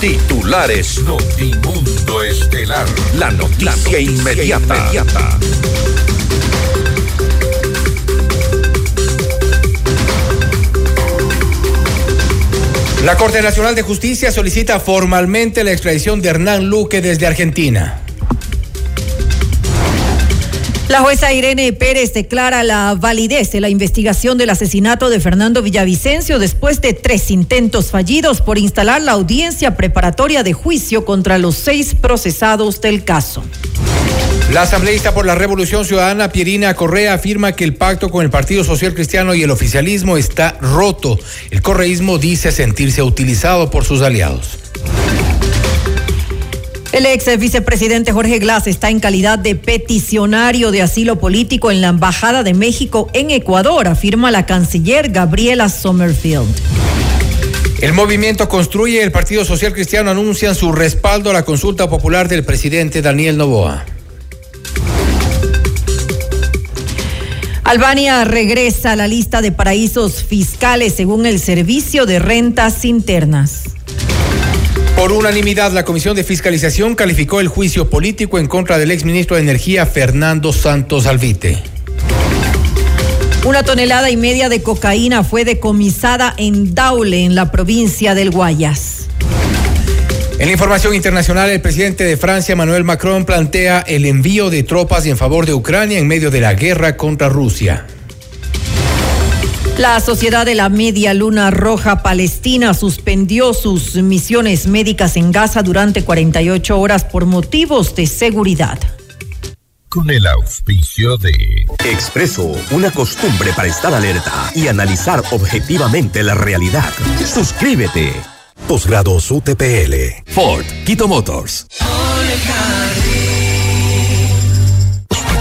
Titulares Notimundo Estelar. La noticia, inmediata. La Corte Nacional de Justicia solicita formalmente la extradición de Hernán Luque desde Argentina. La jueza Irene Pérez declara la validez de la investigación del asesinato de Fernando Villavicencio después de tres intentos fallidos por instalar la audiencia preparatoria de juicio contra los seis procesados del caso. La asambleísta por la Revolución Ciudadana, Pierina Correa, afirma que el pacto con el Partido Social Cristiano y el oficialismo está roto. El correísmo dice sentirse utilizado por sus aliados. El ex vicepresidente Jorge Glass está en calidad de peticionario de asilo político en la Embajada de México en Ecuador, afirma la canciller Gabriela Sommerfield. El movimiento Construye y el Partido Social Cristiano anuncian su respaldo a la consulta popular del presidente Daniel Novoa. Albania regresa a la lista de paraísos fiscales según el Servicio de Rentas Internas. Por unanimidad, la Comisión de Fiscalización calificó el juicio político en contra del exministro de Energía Fernando Santos Alvite. Una tonelada y media de cocaína fue decomisada en Daule, en la provincia del Guayas. En la información internacional, el presidente de Francia, Emmanuel Macron, plantea el envío de tropas en favor de Ucrania en medio de la guerra contra Rusia. La Sociedad de la Media Luna Roja Palestina suspendió sus misiones médicas en Gaza durante 48 horas por motivos de seguridad. Con el auspicio de Expreso, una costumbre para estar alerta y analizar objetivamente la realidad. Suscríbete. Posgrados UTPL. Ford, Quito Motors.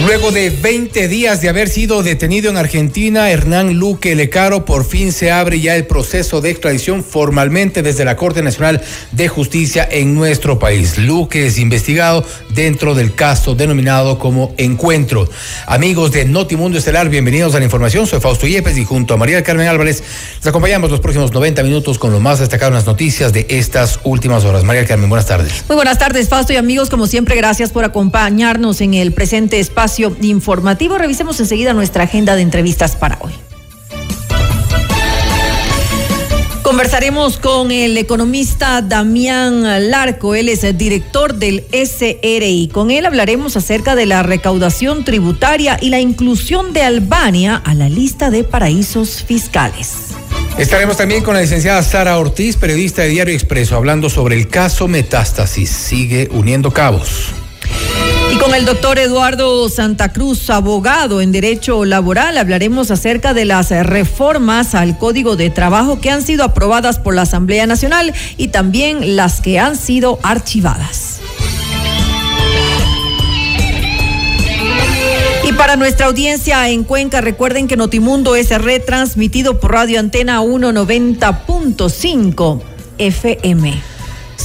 Luego de 20 días de haber sido detenido en Argentina, Hernán Luque Lecaro, por fin se abre ya el proceso de extradición formalmente desde la Corte Nacional de Justicia en nuestro país. Luque es investigado dentro del caso denominado como Encuentro. Amigos de Notimundo Estelar, bienvenidos a la información. Soy Fausto Yepes y junto a María Carmen Álvarez les acompañamos los próximos 90 minutos con lo más destacado en las noticias de estas últimas horas. María Carmen, buenas tardes. Muy buenas tardes, Fausto y amigos. Como siempre, gracias por acompañarnos en el presente espacio informativo. Revisemos enseguida nuestra agenda de entrevistas para hoy. Conversaremos con el economista Damián Larco, él es el director del SRI. Con él hablaremos acerca de la recaudación tributaria y la inclusión de Albania a la lista de paraísos fiscales. Estaremos también con la licenciada Sara Ortiz, periodista de Diario Expreso, hablando sobre el caso Metástasis. Sigue uniendo cabos. Y con el doctor Eduardo Santa Cruz, abogado en Derecho Laboral, hablaremos acerca de las reformas al Código de Trabajo que han sido aprobadas por la Asamblea Nacional y también las que han sido archivadas. Y para nuestra audiencia en Cuenca, recuerden que Notimundo es retransmitido por Radio Antena 190.5 FM.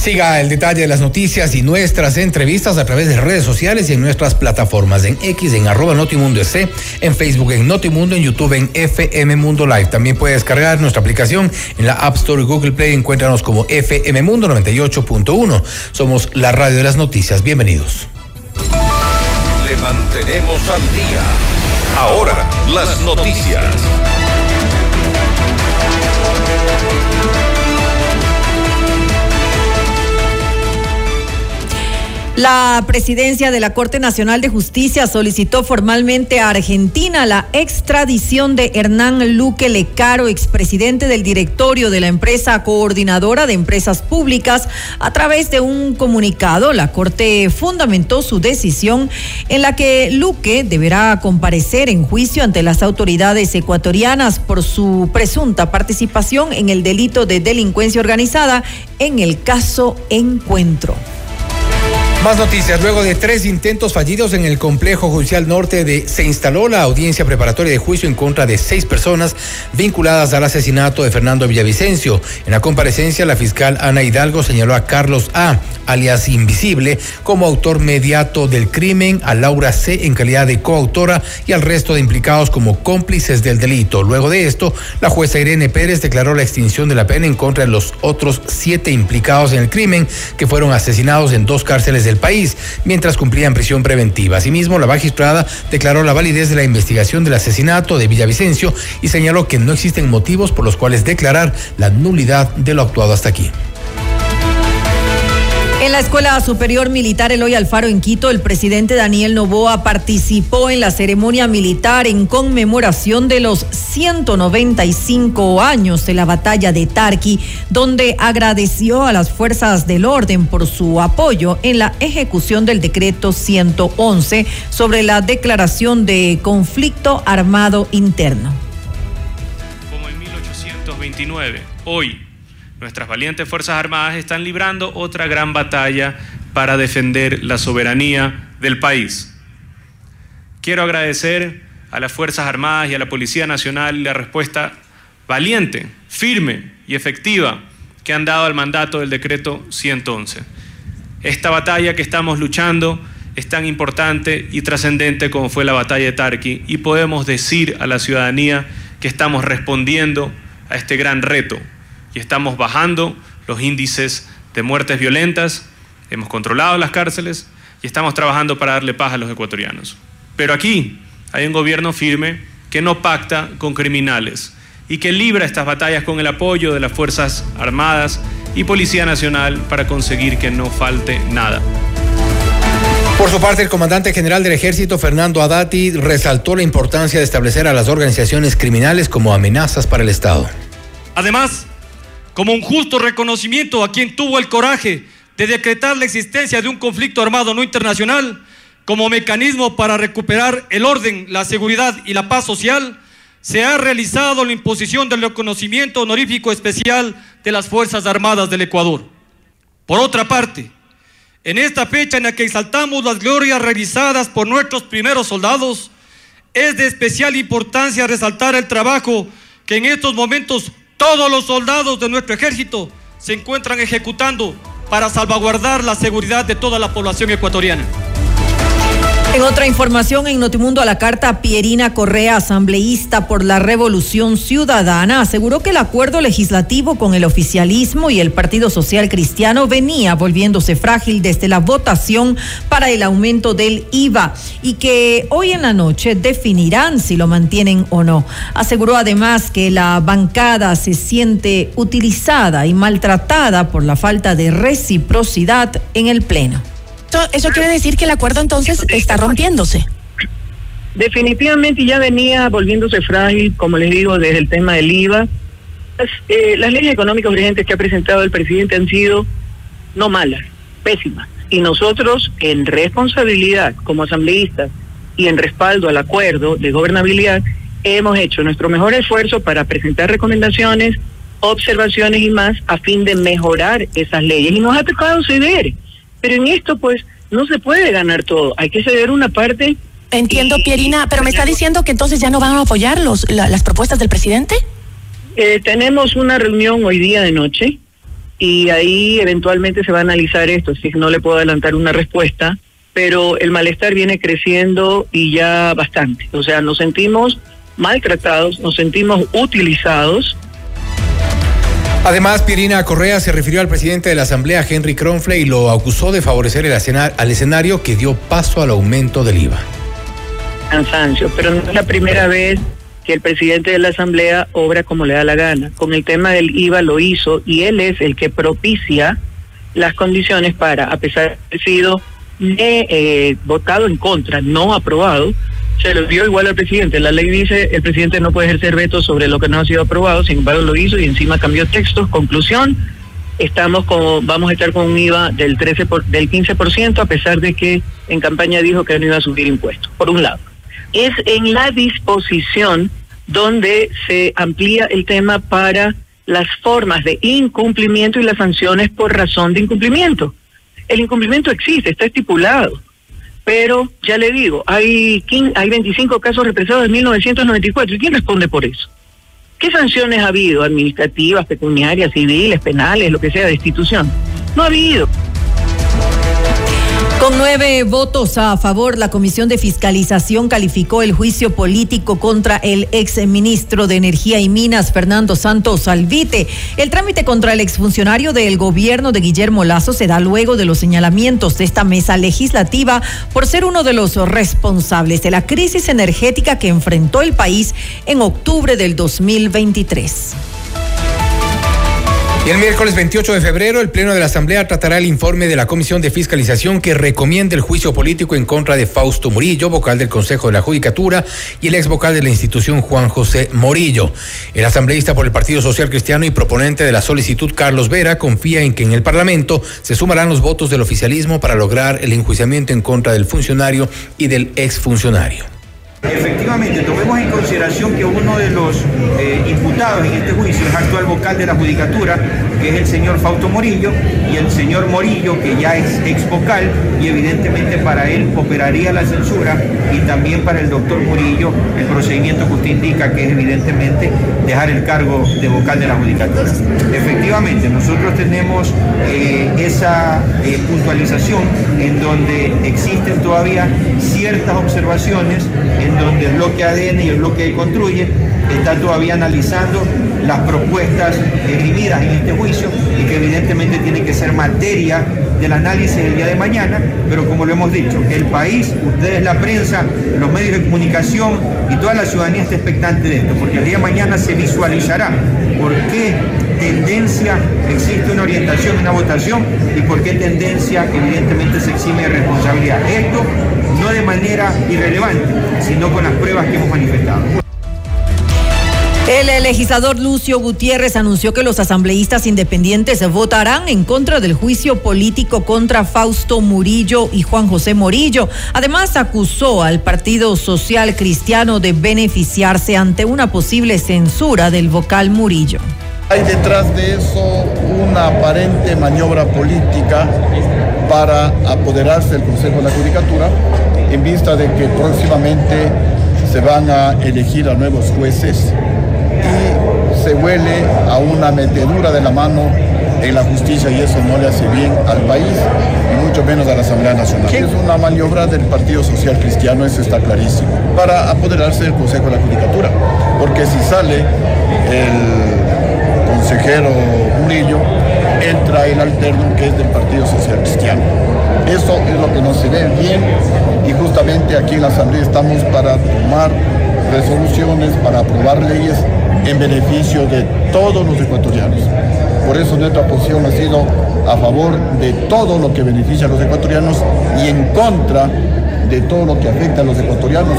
Siga el detalle de las noticias y nuestras entrevistas a través de redes sociales y en nuestras plataformas en X, en arroba Notimundo SC, en Facebook en Notimundo, en YouTube en FM Mundo Live. También puede descargar nuestra aplicación en la App Store y Google Play. Encuéntranos como FM Mundo 98.1. Somos la radio de las noticias. Bienvenidos. Le mantenemos al día. Ahora, las noticias. La presidencia de la Corte Nacional de Justicia solicitó formalmente a Argentina la extradición de Hernán Luque Lecaro, expresidente del directorio de la empresa coordinadora de empresas públicas. A través de un comunicado, la Corte fundamentó su decisión en la que Luque deberá comparecer en juicio ante las autoridades ecuatorianas por su presunta participación en el delito de delincuencia organizada en el caso Encuentro. Más noticias. Luego de tres intentos fallidos en el complejo judicial norte de se instaló la audiencia preparatoria de juicio en contra de seis personas vinculadas al asesinato de Fernando Villavicencio. En la comparecencia, la fiscal Ana Hidalgo señaló a Carlos A, alias Invisible, como autor mediato del crimen, a Laura C en calidad de coautora y al resto de implicados como cómplices del delito. Luego de esto, la jueza Irene Pérez declaró la extinción de la pena en contra de los otros siete implicados en el crimen que fueron asesinados en dos cárceles de del país, mientras cumplían prisión preventiva. Asimismo, la magistrada declaró la validez de la investigación del asesinato de Villavicencio y señaló que no existen motivos por los cuales declarar la nulidad de lo actuado hasta aquí. En la Escuela Superior Militar Eloy Alfaro en Quito, el presidente Daniel Novoa participó en la ceremonia militar en conmemoración de los 195 años de la batalla de Tarqui, donde agradeció a las fuerzas del orden por su apoyo en la ejecución del decreto 111 sobre la declaración de conflicto armado interno. Como en 1829, hoy Nuestras valientes Fuerzas Armadas están librando otra gran batalla para defender la soberanía del país. Quiero agradecer a las Fuerzas Armadas y a la Policía Nacional la respuesta valiente, firme y efectiva que han dado al mandato del decreto 111. Esta batalla que estamos luchando es tan importante y trascendente como fue la batalla de Tarqui y podemos decir a la ciudadanía que estamos respondiendo a este gran reto y estamos bajando los índices de muertes violentas, hemos controlado las cárceles y estamos trabajando para darle paz a los ecuatorianos. Pero aquí hay un gobierno firme que no pacta con criminales y que libra estas batallas con el apoyo de las Fuerzas Armadas y Policía Nacional para conseguir que no falte nada. Por su parte, el comandante general del ejército, Fernando Adati, resaltó la importancia de establecer a las organizaciones criminales como amenazas para el Estado. Además, como un justo reconocimiento a quien tuvo el coraje de decretar la existencia de un conflicto armado no internacional como mecanismo para recuperar el orden, la seguridad y la paz social, se ha realizado la imposición del reconocimiento honorífico especial de las Fuerzas Armadas del Ecuador. Por otra parte, en esta fecha en la que exaltamos las glorias realizadas por nuestros primeros soldados, es de especial importancia resaltar el trabajo que en estos momentos todos los soldados de nuestro ejército se encuentran ejecutando para salvaguardar la seguridad de toda la población ecuatoriana. En otra información, en Notimundo a la carta, Pierina Correa, asambleísta por la Revolución Ciudadana, aseguró que el acuerdo legislativo con el oficialismo y el Partido Social Cristiano venía volviéndose frágil desde la votación para el aumento del IVA y que hoy en la noche definirán si lo mantienen o no. Aseguró además que la bancada se siente utilizada y maltratada por la falta de reciprocidad en el Pleno eso quiere decir que el acuerdo entonces está rompiéndose. Definitivamente ya venía volviéndose frágil, como les digo, desde el tema del IVA. Las, eh, las leyes económicas urgentes que ha presentado el presidente han sido no malas, pésimas. Y nosotros, en responsabilidad como asambleístas y en respaldo al acuerdo de gobernabilidad, hemos hecho nuestro mejor esfuerzo para presentar recomendaciones, observaciones y más a fin de mejorar esas leyes. Y nos ha tocado ceder. Pero en esto, pues, no se puede ganar todo. Hay que ceder una parte. Entiendo, Pierina, pero me está diciendo que entonces ya no van a apoyar los, las propuestas del presidente. Eh, tenemos una reunión hoy día de noche y ahí eventualmente se va a analizar esto, así que no le puedo adelantar una respuesta, pero el malestar viene creciendo y ya bastante. O sea, nos sentimos maltratados, nos sentimos utilizados Además, Pirina Correa se refirió al presidente de la Asamblea, Henry Kronfle, y lo acusó de favorecer el al escenario que dio paso al aumento del IVA. Cansancio, pero no es la primera vez que el presidente de la Asamblea obra como le da la gana. Con el tema del IVA lo hizo y él es el que propicia las condiciones para, a pesar de haber sido he votado en contra, no aprobado, se lo dio igual al presidente. La ley dice el presidente no puede ejercer veto sobre lo que no ha sido aprobado, sin embargo lo hizo y encima cambió textos. Conclusión, estamos con, vamos a estar con un IVA del 13 por, del 15% a pesar de que en campaña dijo que no iba a subir impuestos. Por un lado, es en la disposición donde se amplía el tema para las formas de incumplimiento y las sanciones por razón de incumplimiento. El incumplimiento existe, está estipulado pero ya le digo, hay, hay 25 casos represados en 1994. ¿Y quién responde por eso? ¿Qué sanciones ha habido? Administrativas, pecuniarias, civiles, penales, lo que sea, de institución. No ha habido. Con nueve votos a favor, la Comisión de Fiscalización calificó el juicio político contra el ex ministro de Energía y Minas, Fernando Santos Alvite. El trámite contra el exfuncionario del gobierno de Guillermo Lazo se da luego de los señalamientos de esta mesa legislativa por ser uno de los responsables de la crisis energética que enfrentó el país en octubre del 2023. El miércoles 28 de febrero, el Pleno de la Asamblea tratará el informe de la Comisión de Fiscalización que recomienda el juicio político en contra de Fausto Murillo, vocal del Consejo de la Judicatura, y el ex vocal de la institución Juan José Morillo. El asambleísta por el Partido Social Cristiano y proponente de la solicitud Carlos Vera confía en que en el Parlamento se sumarán los votos del oficialismo para lograr el enjuiciamiento en contra del funcionario y del exfuncionario. Efectivamente, tomemos en consideración que uno de los eh, imputados en este juicio es actual vocal de la Judicatura, que es el señor Fausto Morillo, y el señor Morillo, que ya es ex vocal, y evidentemente para él operaría la censura, y también para el doctor Morillo el procedimiento que usted indica, que es evidentemente dejar el cargo de vocal de la Judicatura. Efectivamente, nosotros tenemos eh, esa eh, puntualización en donde existen todavía ciertas observaciones en donde el bloque ADN y el bloque de construye está todavía analizando las propuestas esgrimidas en este juicio y que evidentemente tiene que ser materia del análisis el día de mañana, pero como lo hemos dicho, el país, ustedes la prensa, los medios de comunicación y toda la ciudadanía está expectante de esto, porque el día de mañana se visualizará por qué tendencia existe una orientación, una votación y por qué tendencia evidentemente se exime de responsabilidad. Esto no de manera irrelevante, sino con las pruebas que hemos manifestado. El legislador Lucio Gutiérrez anunció que los asambleístas independientes votarán en contra del juicio político contra Fausto Murillo y Juan José Morillo. Además, acusó al Partido Social Cristiano de beneficiarse ante una posible censura del vocal Murillo. Hay detrás de eso una aparente maniobra política para apoderarse del Consejo de la Judicatura en vista de que próximamente se van a elegir a nuevos jueces se huele a una metedura de la mano en la justicia y eso no le hace bien al país y mucho menos a la Asamblea Nacional. Es una maniobra del Partido Social Cristiano, eso está clarísimo, para apoderarse del Consejo de la Judicatura, porque si sale el consejero Murillo, entra el alterno que es del Partido Social Cristiano. Eso es lo que no se ve bien y justamente aquí en la Asamblea estamos para tomar resoluciones, para aprobar leyes en beneficio de todos los ecuatorianos. Por eso nuestra posición ha sido a favor de todo lo que beneficia a los ecuatorianos y en contra de todo lo que afecta a los ecuatorianos.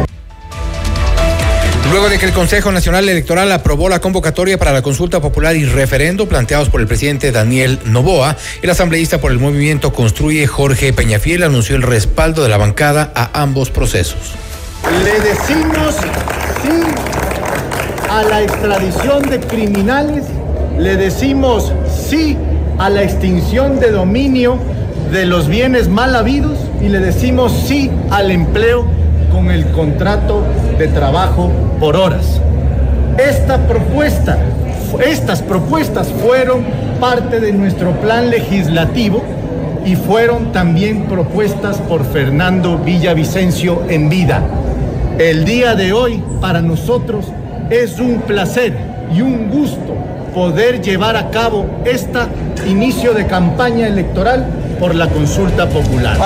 Luego de que el Consejo Nacional Electoral aprobó la convocatoria para la consulta popular y referendo planteados por el presidente Daniel Novoa, el asambleísta por el movimiento Construye Jorge Peñafiel anunció el respaldo de la bancada a ambos procesos. Le decimos a la extradición de criminales, le decimos sí a la extinción de dominio de los bienes mal habidos y le decimos sí al empleo con el contrato de trabajo por horas. Esta propuesta, estas propuestas fueron parte de nuestro plan legislativo y fueron también propuestas por Fernando Villavicencio en vida. El día de hoy para nosotros es un placer y un gusto poder llevar a cabo este inicio de campaña electoral por la consulta popular.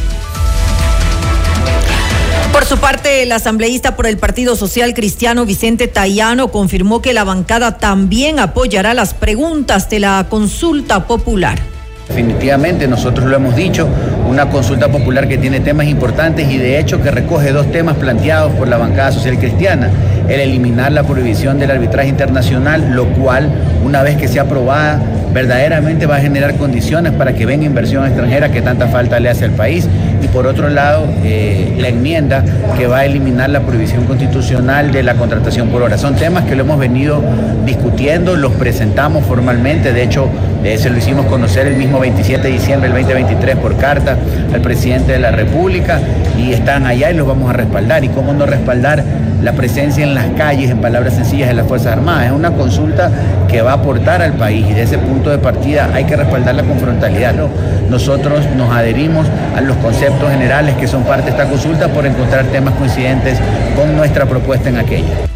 Por su parte, el asambleísta por el Partido Social Cristiano Vicente Tayano confirmó que la bancada también apoyará las preguntas de la consulta popular. Definitivamente, nosotros lo hemos dicho, una consulta popular que tiene temas importantes y de hecho que recoge dos temas planteados por la bancada social cristiana. El eliminar la prohibición del arbitraje internacional, lo cual, una vez que sea aprobada, verdaderamente va a generar condiciones para que venga inversión extranjera que tanta falta le hace al país. Por otro lado, eh, la enmienda que va a eliminar la prohibición constitucional de la contratación por hora. Son temas que lo hemos venido discutiendo, los presentamos formalmente, de hecho, eh, se lo hicimos conocer el mismo 27 de diciembre del 2023 por carta al presidente de la República y están allá y los vamos a respaldar. ¿Y cómo no respaldar la presencia en las calles, en palabras sencillas, de las Fuerzas Armadas? Es una consulta que va a aportar al país y de ese punto de partida hay que respaldarla con frontalidad. Nosotros nos adherimos a los conceptos generales que son parte de esta consulta por encontrar temas coincidentes con nuestra propuesta en aquella.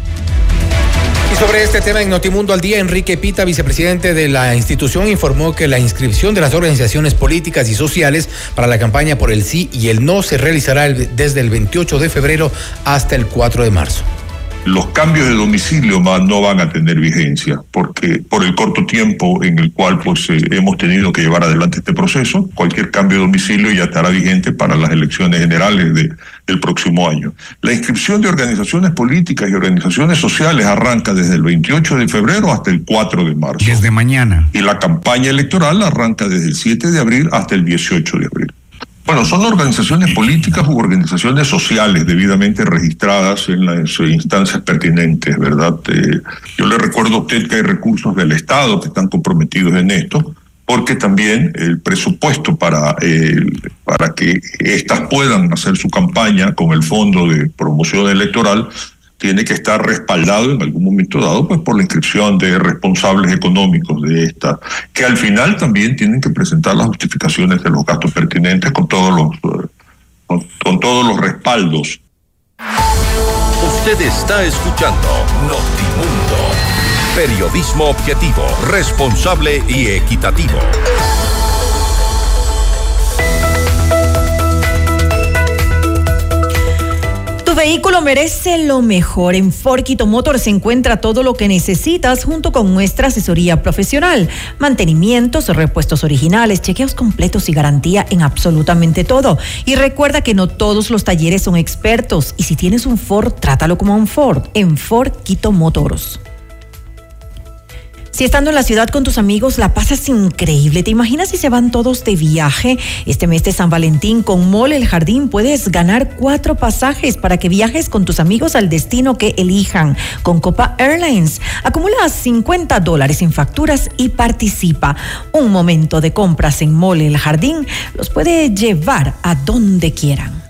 Sobre este tema en Notimundo al Día, Enrique Pita, vicepresidente de la institución, informó que la inscripción de las organizaciones políticas y sociales para la campaña por el sí y el no se realizará desde el 28 de febrero hasta el 4 de marzo los cambios de domicilio no van a tener vigencia, porque por el corto tiempo en el cual pues, eh, hemos tenido que llevar adelante este proceso, cualquier cambio de domicilio ya estará vigente para las elecciones generales de, del próximo año. La inscripción de organizaciones políticas y organizaciones sociales arranca desde el 28 de febrero hasta el 4 de marzo. Desde mañana. Y la campaña electoral arranca desde el 7 de abril hasta el 18 de abril. Bueno, son organizaciones políticas u organizaciones sociales debidamente registradas en las instancias pertinentes, ¿verdad? Eh, yo le recuerdo a usted que hay recursos del Estado que están comprometidos en esto, porque también el presupuesto para, para que éstas puedan hacer su campaña con el Fondo de Promoción Electoral tiene que estar respaldado en algún momento dado pues por la inscripción de responsables económicos de esta, que al final también tienen que presentar las justificaciones de los gastos pertinentes con todos los eh, con, todos los respaldos. Usted está escuchando Notimundo. Periodismo objetivo, responsable y equitativo. Vehículo merece lo mejor. En Forquito Motor se encuentra todo lo que necesitas junto con nuestra asesoría profesional. Mantenimientos, repuestos originales, chequeos completos y garantía en absolutamente todo. Y recuerda que no todos los talleres son expertos. Y si tienes un Ford, trátalo como un Ford. En Forquito Motors. Si estando en la ciudad con tus amigos la pasas increíble, ¿te imaginas si se van todos de viaje? Este mes de San Valentín con Mole El Jardín puedes ganar cuatro pasajes para que viajes con tus amigos al destino que elijan con Copa Airlines. Acumula 50 dólares en facturas y participa. Un momento de compras en Mole El Jardín los puede llevar a donde quieran.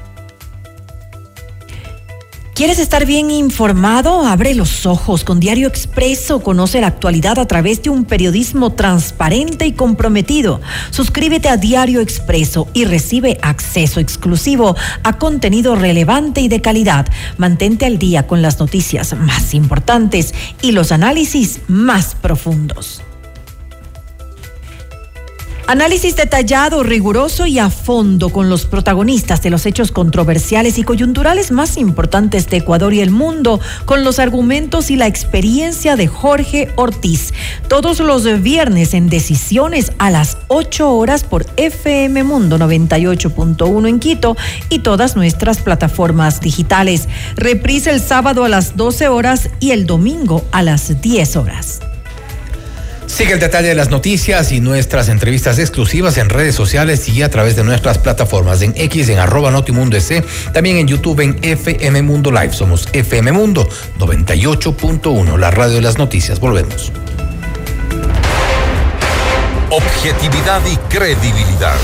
¿Quieres estar bien informado? Abre los ojos con Diario Expreso. Conoce la actualidad a través de un periodismo transparente y comprometido. Suscríbete a Diario Expreso y recibe acceso exclusivo a contenido relevante y de calidad. Mantente al día con las noticias más importantes y los análisis más profundos. Análisis detallado, riguroso y a fondo con los protagonistas de los hechos controversiales y coyunturales más importantes de Ecuador y el mundo, con los argumentos y la experiencia de Jorge Ortiz. Todos los viernes en Decisiones a las 8 horas por FM Mundo 98.1 en Quito y todas nuestras plataformas digitales. Reprise el sábado a las 12 horas y el domingo a las 10 horas. Sigue el detalle de las noticias y nuestras entrevistas exclusivas en redes sociales y a través de nuestras plataformas en X, en arroba Notimundo S, también en YouTube en FM Mundo Live. Somos FM Mundo 98.1, la radio de las noticias. Volvemos. Objetividad y credibilidad.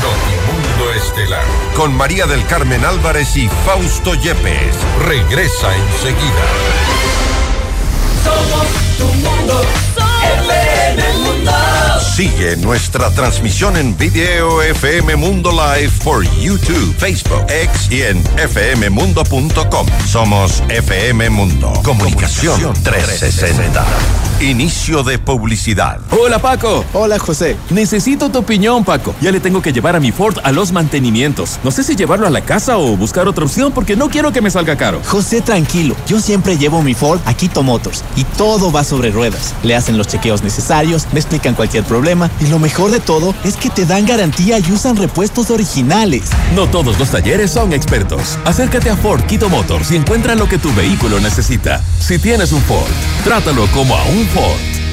Notimundo Estelar. Con María del Carmen Álvarez y Fausto Yepes. Regresa enseguida. Somos tu mundo. Sigue nuestra transmisión en video FM Mundo Live por YouTube, Facebook, X y en fmmundo.com. Somos FM Mundo. Comunicación 360. Inicio de publicidad. Hola Paco. Hola José. Necesito tu opinión Paco. Ya le tengo que llevar a mi Ford a los mantenimientos. No sé si llevarlo a la casa o buscar otra opción porque no quiero que me salga caro. José, tranquilo. Yo siempre llevo mi Ford a Quito Motors y todo va sobre ruedas. Le hacen los chequeos necesarios, me explican cualquier problema y lo mejor de todo es que te dan garantía y usan repuestos originales. No todos los talleres son expertos. Acércate a Ford Quito Motors y encuentra lo que tu vehículo necesita. Si tienes un Ford, trátalo como a un Ford.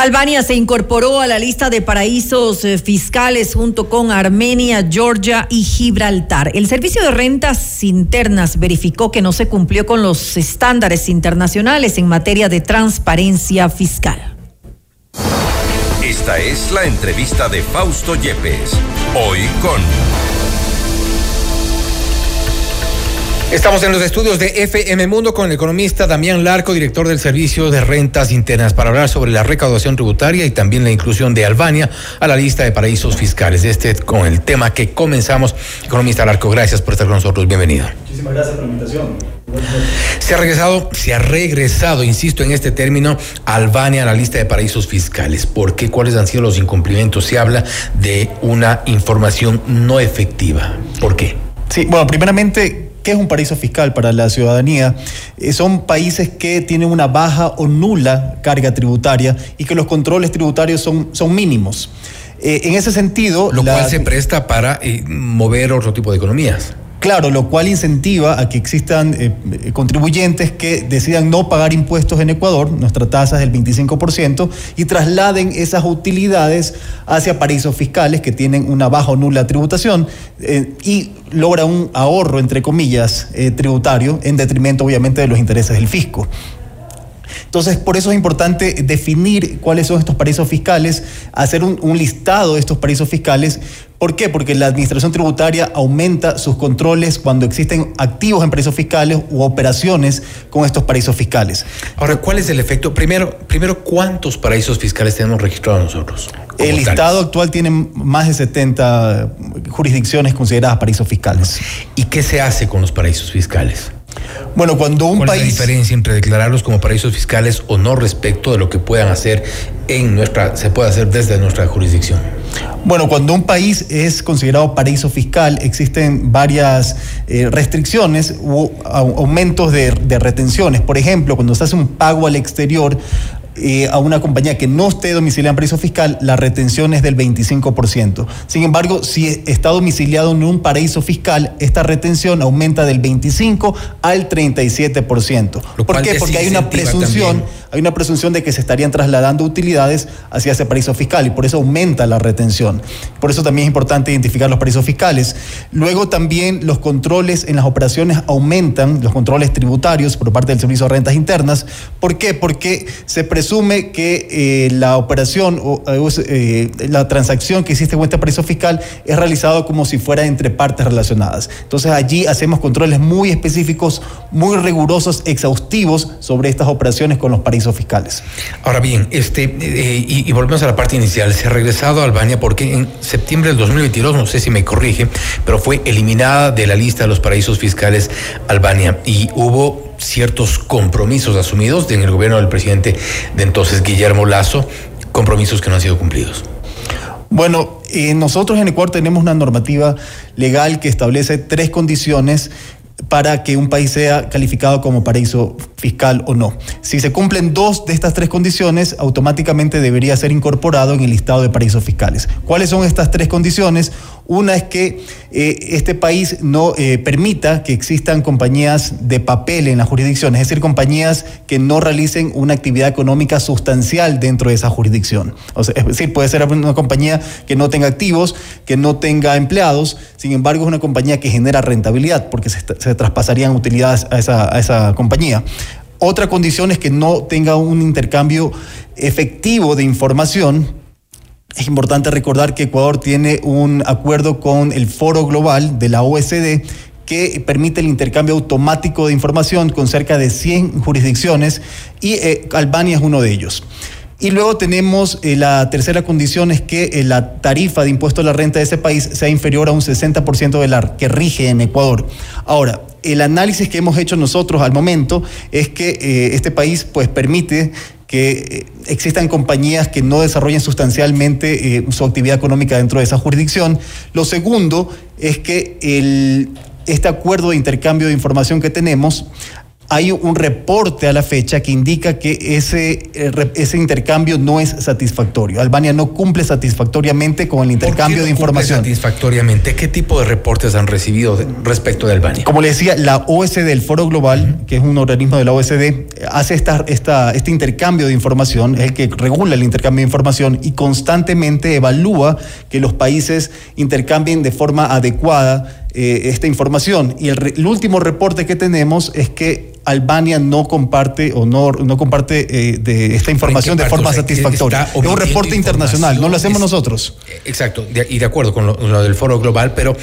Albania se incorporó a la lista de paraísos eh, fiscales junto con Armenia, Georgia y Gibraltar. El Servicio de Rentas Internas verificó que no se cumplió con los estándares internacionales en materia de transparencia fiscal. Esta es la entrevista de Fausto Yepes, hoy con... Estamos en los estudios de FM Mundo con el economista Damián Larco, director del Servicio de Rentas Internas, para hablar sobre la recaudación tributaria y también la inclusión de Albania a la lista de paraísos fiscales. Este con el tema que comenzamos. Economista Larco, gracias por estar con nosotros. Bienvenido. Muchísimas gracias por la invitación. Se ha regresado, se ha regresado, insisto en este término, Albania a la lista de paraísos fiscales. ¿Por qué? ¿Cuáles han sido los incumplimientos? Se habla de una información no efectiva. ¿Por qué? Sí, bueno, primeramente ¿Qué es un paraíso fiscal para la ciudadanía? Eh, son países que tienen una baja o nula carga tributaria y que los controles tributarios son, son mínimos. Eh, en ese sentido... Lo cual se presta para eh, mover otro tipo de economías. Claro, lo cual incentiva a que existan eh, contribuyentes que decidan no pagar impuestos en Ecuador, nuestra tasa es del 25%, y trasladen esas utilidades hacia paraísos fiscales que tienen una baja o nula tributación eh, y logra un ahorro, entre comillas, eh, tributario en detrimento obviamente de los intereses del fisco. Entonces, por eso es importante definir cuáles son estos paraísos fiscales, hacer un, un, listado de estos paraísos fiscales. ¿Por qué? Porque la administración tributaria aumenta sus controles cuando existen activos en paraísos fiscales u operaciones con estos paraísos fiscales. Ahora, ¿cuál es el efecto? Primero, primero ¿cuántos paraísos fiscales tenemos registrados nosotros? El listado actual tiene más de 70 jurisdicciones consideradas paraísos fiscales. ¿Y qué se hace con los paraísos fiscales? Bueno, cuando un ¿Cuál país. es la diferencia entre declararlos como paraísos fiscales o no respecto de lo que puedan hacer en nuestra, se puede hacer desde nuestra jurisdicción? Bueno, cuando un país es considerado paraíso fiscal, existen varias eh, restricciones u aumentos de, de retenciones. Por ejemplo, cuando se hace un pago al exterior, eh, a una compañía que no esté domiciliada en paraíso fiscal, la retención es del 25%. Sin embargo, si está domiciliado en un paraíso fiscal, esta retención aumenta del 25 al 37%. ¿Por qué? Porque hay una presunción, hay una presunción de que se estarían trasladando utilidades hacia ese paraíso fiscal y por eso aumenta la retención. Por eso también es importante identificar los paraísos fiscales. Luego también los controles en las operaciones aumentan, los controles tributarios por parte del Servicio de Rentas Internas. ¿Por qué? Porque se presume que eh, la operación o eh, la transacción que existe con este paraíso fiscal es realizado como si fuera entre partes relacionadas. Entonces allí hacemos controles muy específicos, muy rigurosos, exhaustivos sobre estas operaciones con los paraísos fiscales. Ahora bien, este, eh, y, volvemos a la parte inicial, se ha regresado a Albania porque en septiembre del 2022, no sé si me corrige, pero fue eliminada de la lista de los paraísos fiscales Albania y hubo ciertos compromisos asumidos en el gobierno del presidente de entonces Guillermo Lazo, compromisos que no han sido cumplidos. Bueno, eh, nosotros en Ecuador tenemos una normativa legal que establece tres condiciones para que un país sea calificado como paraíso fiscal o no. Si se cumplen dos de estas tres condiciones, automáticamente debería ser incorporado en el listado de paraísos fiscales. ¿Cuáles son estas tres condiciones? Una es que eh, este país no eh, permita que existan compañías de papel en la jurisdicción, es decir, compañías que no realicen una actividad económica sustancial dentro de esa jurisdicción. es decir, puede ser una compañía que no tenga activos, que no tenga empleados, sin embargo es una compañía que genera rentabilidad porque se, traspasarían utilidades a esa, a esa compañía. Otra condición es que no tenga un intercambio efectivo de información es importante recordar que Ecuador tiene un acuerdo con el Foro Global de la OSD que permite el intercambio automático de información con cerca de 100 jurisdicciones y eh, Albania es uno de ellos. Y luego tenemos eh, la tercera condición es que eh, la tarifa de impuesto a la renta de ese país sea inferior a un 60% de la que rige en Ecuador. Ahora, el análisis que hemos hecho nosotros al momento es que este país pues permite que eh, existan compañías que no desarrollen sustancialmente eh, su actividad económica dentro de esa jurisdicción. Lo segundo es que este acuerdo de intercambio de información que tenemos hay un reporte a la fecha que indica que ese, eh, ese intercambio no es satisfactorio. Albania no cumple satisfactoriamente con el intercambio de información. satisfactoriamente? ¿Qué tipo de reportes han recibido respecto de Albania? Como le decía, la OSD, el Foro Global, que es un organismo de la OSD, hace esta, esta, este intercambio de información, es el que regula el intercambio de información y constantemente evalúa que los países intercambien de forma adecuada eh, esta información. Y el, último reporte que tenemos es que Albania no comparte o no, no comparte eh, de esta información de forma satisfactoria. Es un reporte internacional, no lo hacemos nosotros. Exacto, y de acuerdo con lo del foro global, pero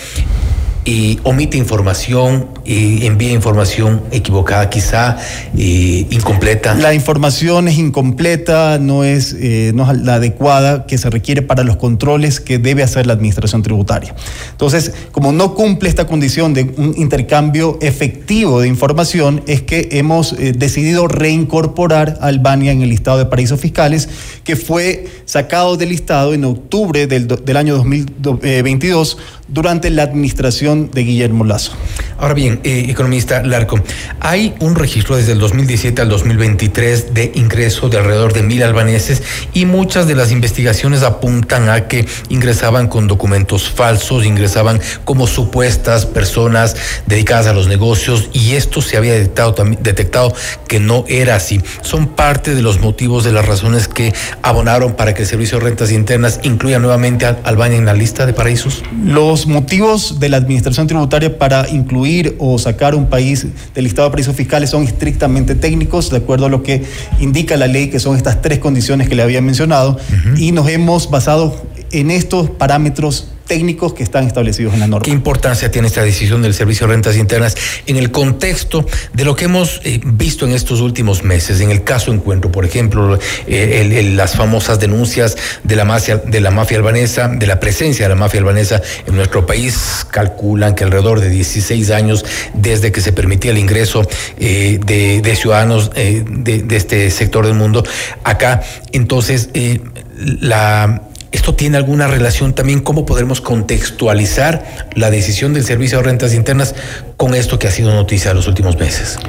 y omite información, y envía información equivocada, quizá incompleta. La información es incompleta, no es, eh, no es la adecuada que se requiere para los controles que debe hacer la administración tributaria. Entonces, como no cumple esta condición de un intercambio efectivo de información, es que hemos eh, decidido reincorporar a Albania en el listado de paraísos fiscales, que fue sacado del listado en octubre del, del año 2022 durante la administración de Guillermo Lazo. Ahora bien, eh, economista Larco, hay un registro desde el 2017 al 2023 de ingreso de alrededor de mil albaneses y muchas de las investigaciones apuntan a que ingresaban con documentos falsos, ingresaban como supuestas personas dedicadas a los negocios y esto se había detectado, detectado que no era así. Son parte de los motivos, de las razones que abonaron para que el Servicio de Rentas Internas incluya nuevamente a Albania en la lista de paraísos. Los motivos de la Administración Tributaria para incluir o sacar un país del listado de paraísos fiscales son estrictamente técnicos, de acuerdo a lo que indica la ley, que son estas tres condiciones que le había mencionado, y nos hemos basado en estos parámetros técnicos que están establecidos en la norma. ¿Qué importancia tiene esta decisión del Servicio de Rentas Internas en el contexto de lo que hemos eh, visto en estos últimos meses? En el caso Encuentro, por ejemplo, eh, las famosas denuncias de la, mafia, de la mafia albanesa, de la presencia de la mafia albanesa en nuestro país, calculan que alrededor de 16 años desde que se permitía el ingreso eh, de, ciudadanos de, de, este sector del mundo acá. Entonces, la ¿Esto tiene alguna relación también? ¿Cómo podremos contextualizar la decisión del Servicio de Rentas Internas con esto que ha sido noticia en los últimos meses?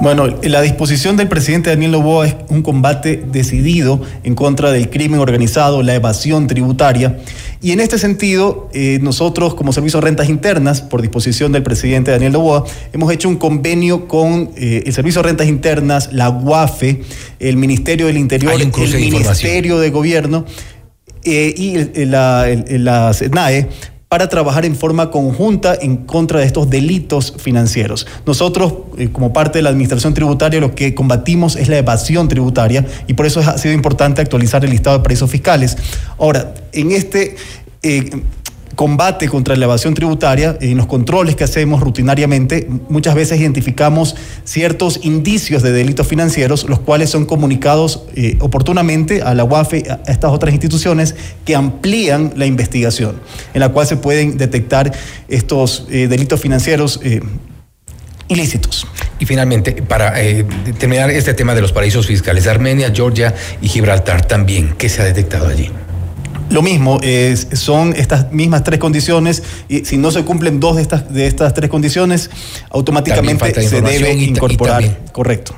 Bueno, la disposición del presidente Daniel Loboa es un combate decidido en contra del crimen organizado, la evasión tributaria. Y en este sentido, eh, nosotros como Servicio de Rentas Internas, por disposición del presidente Daniel Loboa, hemos hecho un convenio con eh, el Servicio de Rentas Internas, la UAFE, el Ministerio del Interior, el Ministerio de Gobierno eh, y la, la para trabajar en forma conjunta en contra de estos delitos financieros. Nosotros, eh, como parte de la Administración Tributaria, lo que combatimos es la evasión tributaria y por eso ha sido importante actualizar el listado de paraísos fiscales. Ahora, en este... Eh, combate contra la evasión tributaria, en los controles que hacemos rutinariamente, muchas veces identificamos ciertos indicios de delitos financieros, los cuales son comunicados eh, oportunamente a la UAFE, a estas otras instituciones que amplían la investigación, en la cual se pueden detectar estos eh, delitos financieros. Eh, ilícitos. Y finalmente, para terminar este tema de los paraísos fiscales, Armenia, Georgia y Gibraltar también, ¿qué se ha detectado allí? Lo mismo, son estas mismas tres condiciones y si no se cumplen dos de estas, de estas tres condiciones, automáticamente se debe incorporar. Correcto.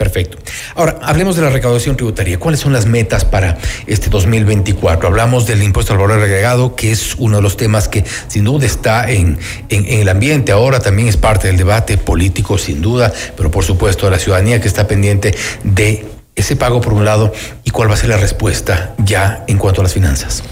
Perfecto. Ahora, hablemos de la recaudación tributaria. ¿Cuáles son las metas para este 2024? Hablamos del impuesto al valor agregado, que es uno de los temas que sin duda está en, en, en, el ambiente. Ahora también es parte del debate político, sin duda, pero por supuesto de la ciudadanía que está pendiente de ese pago por un lado y cuál va a ser la respuesta ya en cuanto a las finanzas?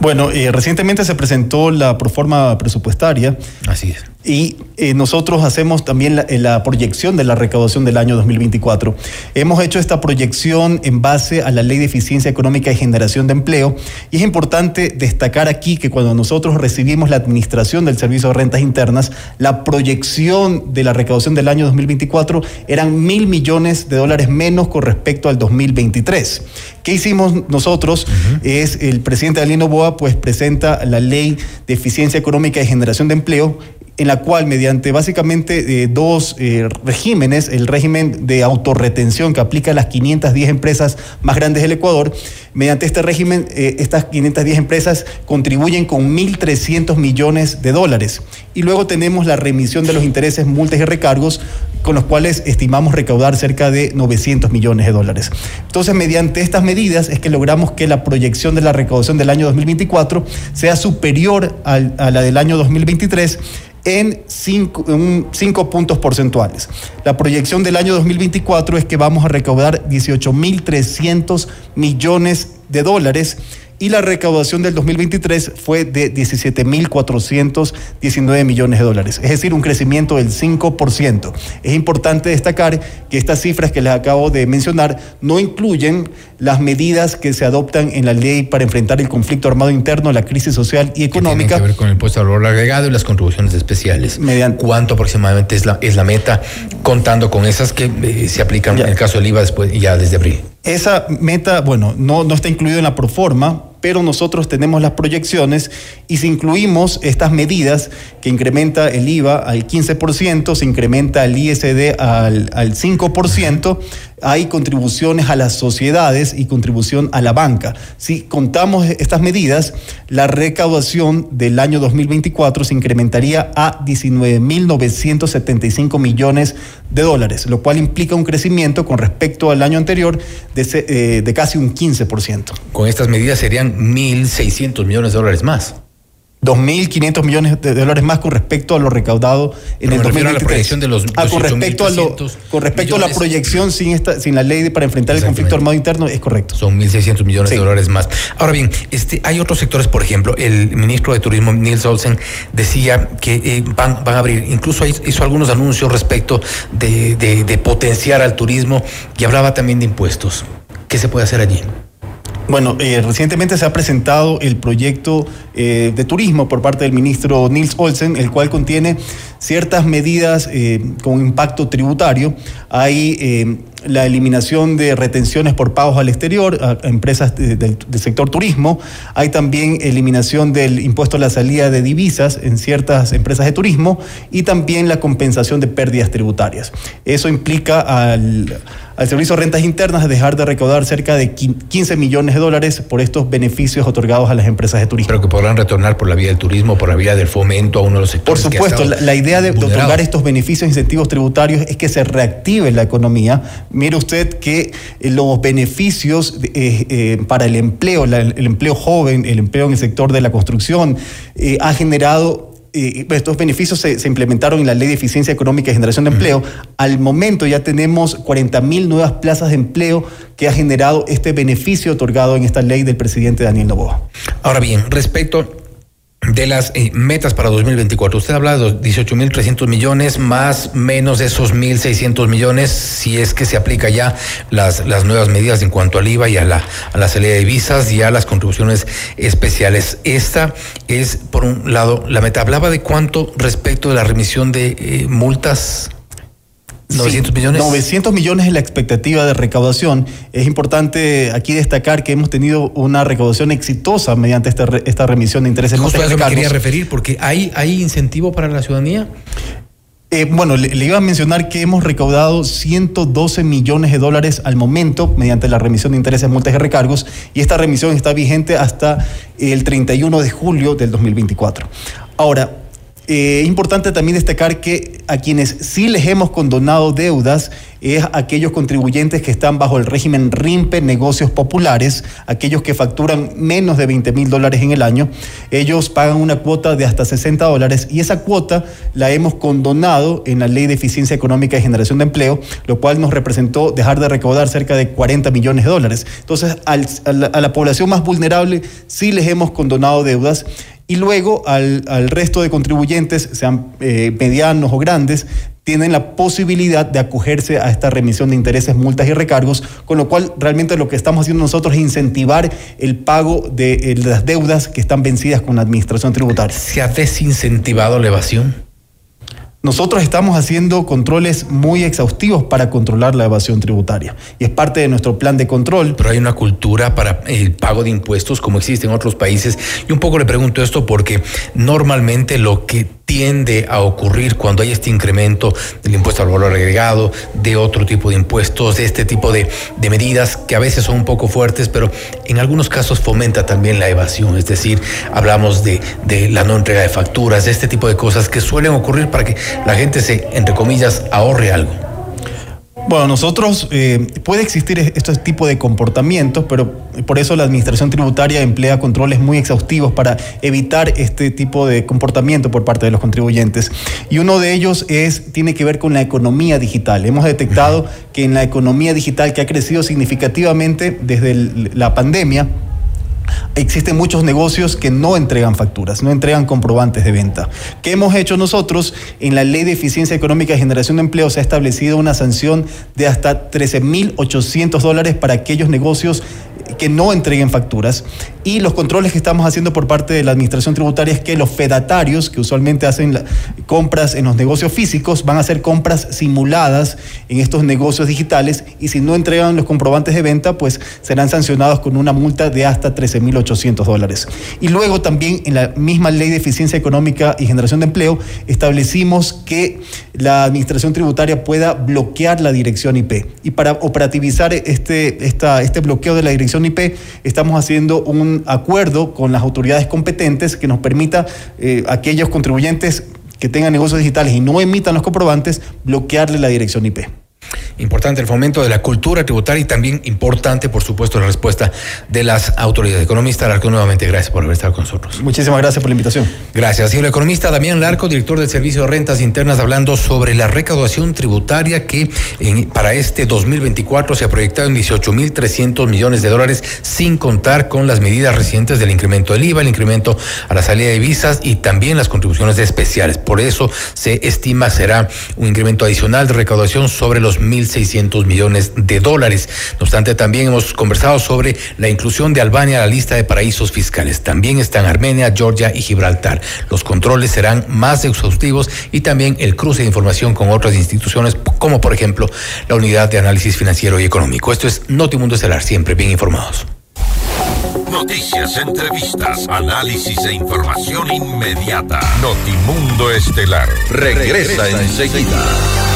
Bueno, eh, recientemente se presentó la proforma presupuestaria. Así es y eh, nosotros hacemos también eh, la, proyección de la recaudación del año 2024. Hemos hecho esta proyección en base a la Ley de Eficiencia Económica y Generación de Empleo y es importante destacar aquí que cuando nosotros recibimos la administración del Servicio de Rentas Internas, la proyección de la recaudación del año 2024 eran mil millones de dólares menos con respecto al 2023. ¿Qué hicimos nosotros? Es el presidente Alino Boa pues presenta la Ley de Eficiencia Económica y Generación de Empleo en la cual mediante básicamente eh, dos eh, regímenes, el régimen de autorretención que aplica a las 510 empresas más grandes del Ecuador, mediante este régimen eh, estas 510 empresas contribuyen con 1.300 millones de dólares. Y luego tenemos la remisión de los intereses, multas y recargos, con los cuales estimamos recaudar cerca de 900 millones de dólares. Entonces, mediante estas medidas es que logramos que la proyección de la recaudación del año 2024 sea superior a la del año 2023 en 5 puntos porcentuales. La proyección del año 2024 es que vamos a recaudar 18.300 millones de dólares y la recaudación del 2023 fue de 17.419 millones de dólares, es decir, un crecimiento del 5%. Es importante destacar que estas cifras que les acabo de mencionar no incluyen las medidas que se adoptan en la ley para enfrentar el conflicto armado interno, la crisis social y económica. Que que ver con el impuesto al valor agregado y las contribuciones especiales. Mediante, ¿Cuánto aproximadamente es la, es la meta contando con esas que eh, se aplican en el caso del IVA después, ya desde abril? Esa meta, bueno, no, no está incluido en la proforma, pero nosotros tenemos las proyecciones y si incluimos estas medidas que incrementa el IVA al 15%, se incrementa el ISD al, al 5%, hay contribuciones a las sociedades y contribución a la banca. Si contamos estas medidas, la recaudación del año 2024 se incrementaría a 19.975 millones de dólares, lo cual implica un crecimiento con respecto al año anterior de, eh, de casi un 15%. Con estas medidas serían 1.600 millones de dólares más. 2.500 millones de dólares más con respecto a lo recaudado en el 2023. A la de los ah, con respecto a lo, con respecto a la proyección sin esta sin la ley para enfrentar el conflicto armado interno es correcto. Son 1.600 millones de dólares más. Ahora bien, este hay otros sectores, por ejemplo, el ministro de Turismo Nils Olsen decía que eh, van, van a abrir, incluso hizo algunos anuncios respecto de, de, de potenciar al turismo y hablaba también de impuestos. ¿Qué se puede hacer allí? Bueno, eh, recientemente se ha presentado el proyecto eh, de turismo por parte del ministro Nils Olsen, el cual contiene ciertas medidas eh, con impacto tributario. Hay la eliminación de retenciones por pagos al exterior a, empresas del sector turismo. Hay también eliminación del impuesto a la salida de divisas en ciertas empresas de turismo y también la compensación de pérdidas tributarias. Eso implica al al Servicio de Rentas Internas dejar de recaudar cerca de 15 millones de dólares por estos beneficios otorgados a las empresas de turismo. Pero que podrán retornar por la vía del turismo, por la vía del fomento a uno de los sectores. Por supuesto, la, la, idea de, otorgar estos beneficios e incentivos tributarios es que se reactive la economía. Mire usted que eh, los beneficios eh, eh, para el empleo, la, el empleo joven, el empleo en el sector de la construcción, eh, ha generado estos beneficios se, se, implementaron en la Ley de Eficiencia Económica y Generación de Empleo. Al momento ya tenemos 40 mil nuevas plazas de empleo que ha generado este beneficio otorgado en esta ley del presidente Daniel Novoa. Ahora bien, respecto de las eh, metas para 2024. Usted habla de 18.300 millones, más menos esos 1.600 millones, si es que se aplica ya las, las nuevas medidas en cuanto al IVA y a la, a la salida de visas y a las contribuciones especiales. Esta es, por un lado, la meta. Hablaba de cuánto respecto de la remisión de eh, multas 900 millones. 900 millones es la expectativa de recaudación. Es importante aquí destacar que hemos tenido una recaudación exitosa mediante esta, esta remisión de intereses. Justo a eso me quería referir, porque hay, hay incentivo para la ciudadanía. Eh, bueno, le, le, iba a mencionar que hemos recaudado 112 millones de dólares al momento mediante la remisión de intereses, multas y recargos, y esta remisión está vigente hasta el 31 de julio del 2024. Ahora, eh, importante también destacar que a quienes sí les hemos condonado deudas es aquellos contribuyentes que están bajo el régimen RIMPE, negocios populares, aquellos que facturan menos de 20 mil dólares en el año. Ellos pagan una cuota de hasta 60 dólares y esa cuota la hemos condonado en la Ley de Eficiencia Económica y Generación de Empleo, lo cual nos representó dejar de recaudar cerca de 40 millones de dólares. Entonces, a, la, población más vulnerable sí les hemos condonado deudas y luego al, al resto de contribuyentes, sean eh, medianos o grandes, tienen la posibilidad de acogerse a esta remisión de intereses, multas y recargos, con lo cual realmente lo que estamos haciendo nosotros es incentivar el pago de, eh, de las deudas que están vencidas con la administración tributaria. ¿Se ha desincentivado la evasión? Nosotros estamos haciendo controles muy exhaustivos para controlar la evasión tributaria y es parte de nuestro plan de control. Pero hay una cultura para el pago de impuestos como existe en otros países y un poco le pregunto esto porque normalmente lo que tiende a ocurrir cuando hay este incremento del impuesto al valor agregado, de otro tipo de impuestos, de este tipo de, medidas que a veces son un poco fuertes, pero en algunos casos fomenta también la evasión, es decir, hablamos de, de la no entrega de facturas, de este tipo de cosas que suelen ocurrir para que la gente se, entre comillas, ahorre algo. Bueno, nosotros eh, puede existir este tipo de comportamientos, pero por eso la Administración Tributaria emplea controles muy exhaustivos para evitar este tipo de comportamiento por parte de los contribuyentes. Y uno de ellos es tiene que ver con la economía digital. Hemos detectado que en la economía digital que ha crecido significativamente desde el, la pandemia, existen muchos negocios que no entregan facturas, no entregan comprobantes de venta. ¿Qué hemos hecho nosotros? En la Ley de Eficiencia Económica y Generación de Empleo se ha establecido una sanción de hasta 13.800 dólares para aquellos negocios que no entreguen facturas y los controles que estamos haciendo por parte de la administración tributaria es que los fedatarios que usualmente hacen compras en los negocios físicos van a hacer compras simuladas en estos negocios digitales y si no entregan los comprobantes de venta pues serán sancionados con una multa de hasta 13.800 dólares. Y luego también en la misma ley de eficiencia económica y generación de empleo establecimos que la administración tributaria pueda bloquear la dirección IP y para operativizar este, esta, este bloqueo de la dirección IP, estamos haciendo un acuerdo con las autoridades competentes que nos permita eh, a aquellos contribuyentes que tengan negocios digitales y no emitan los comprobantes, bloquearle la dirección IP. Importante el fomento de la cultura tributaria y también importante, por supuesto, la respuesta de las autoridades. Economista Larco, nuevamente gracias por haber estado con nosotros. Muchísimas gracias por la invitación. Gracias. Y el economista Damián Larco, director del Servicio de Rentas Internas, hablando sobre la recaudación tributaria que en, para este 2024 se ha proyectado en 18.300 millones de dólares, sin contar con las medidas recientes del incremento del IVA, el incremento a la salida de visas y también las contribuciones especiales. Por eso se estima será un incremento adicional de recaudación sobre los 1.600 millones de dólares. No obstante, también hemos conversado sobre la inclusión de Albania a la lista de paraísos fiscales. También están Armenia, Georgia y Gibraltar. Los controles serán más exhaustivos y también el cruce de información con otras instituciones, como por ejemplo la Unidad de Análisis Financiero y Económico. Esto es Notimundo Estelar, siempre bien informados. Noticias, entrevistas, análisis e información inmediata. Notimundo Estelar regresa, regresa enseguida.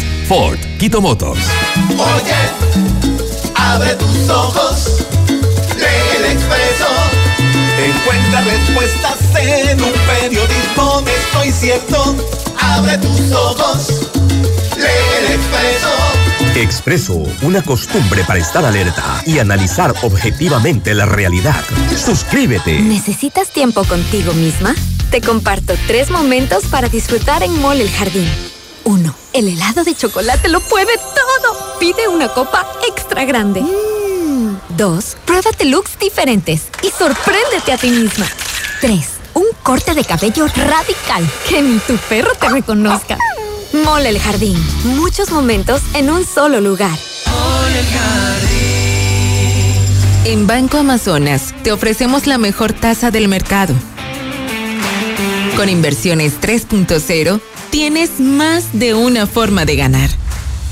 Ford, Quito Motors. Oye, abre tus ojos, lee el expreso. Encuentra respuestas en un periodismo, estoy cierto. Abre tus ojos, lee el expreso. Expreso, una costumbre para estar alerta y analizar objetivamente la realidad. Suscríbete. ¿Necesitas tiempo contigo misma? Te comparto tres momentos para disfrutar en Mall El Jardín. 1. El helado de chocolate lo puede todo. Pide una copa extra grande. 2. Mm. Pruébate looks diferentes y sorpréndete a ti misma. 3. Un corte de cabello radical que ni tu perro te reconozca. Mole el jardín. Muchos momentos en un solo lugar. En Banco Amazonas te ofrecemos la mejor tasa del mercado. Con inversiones 3.0 tienes más de una forma de ganar.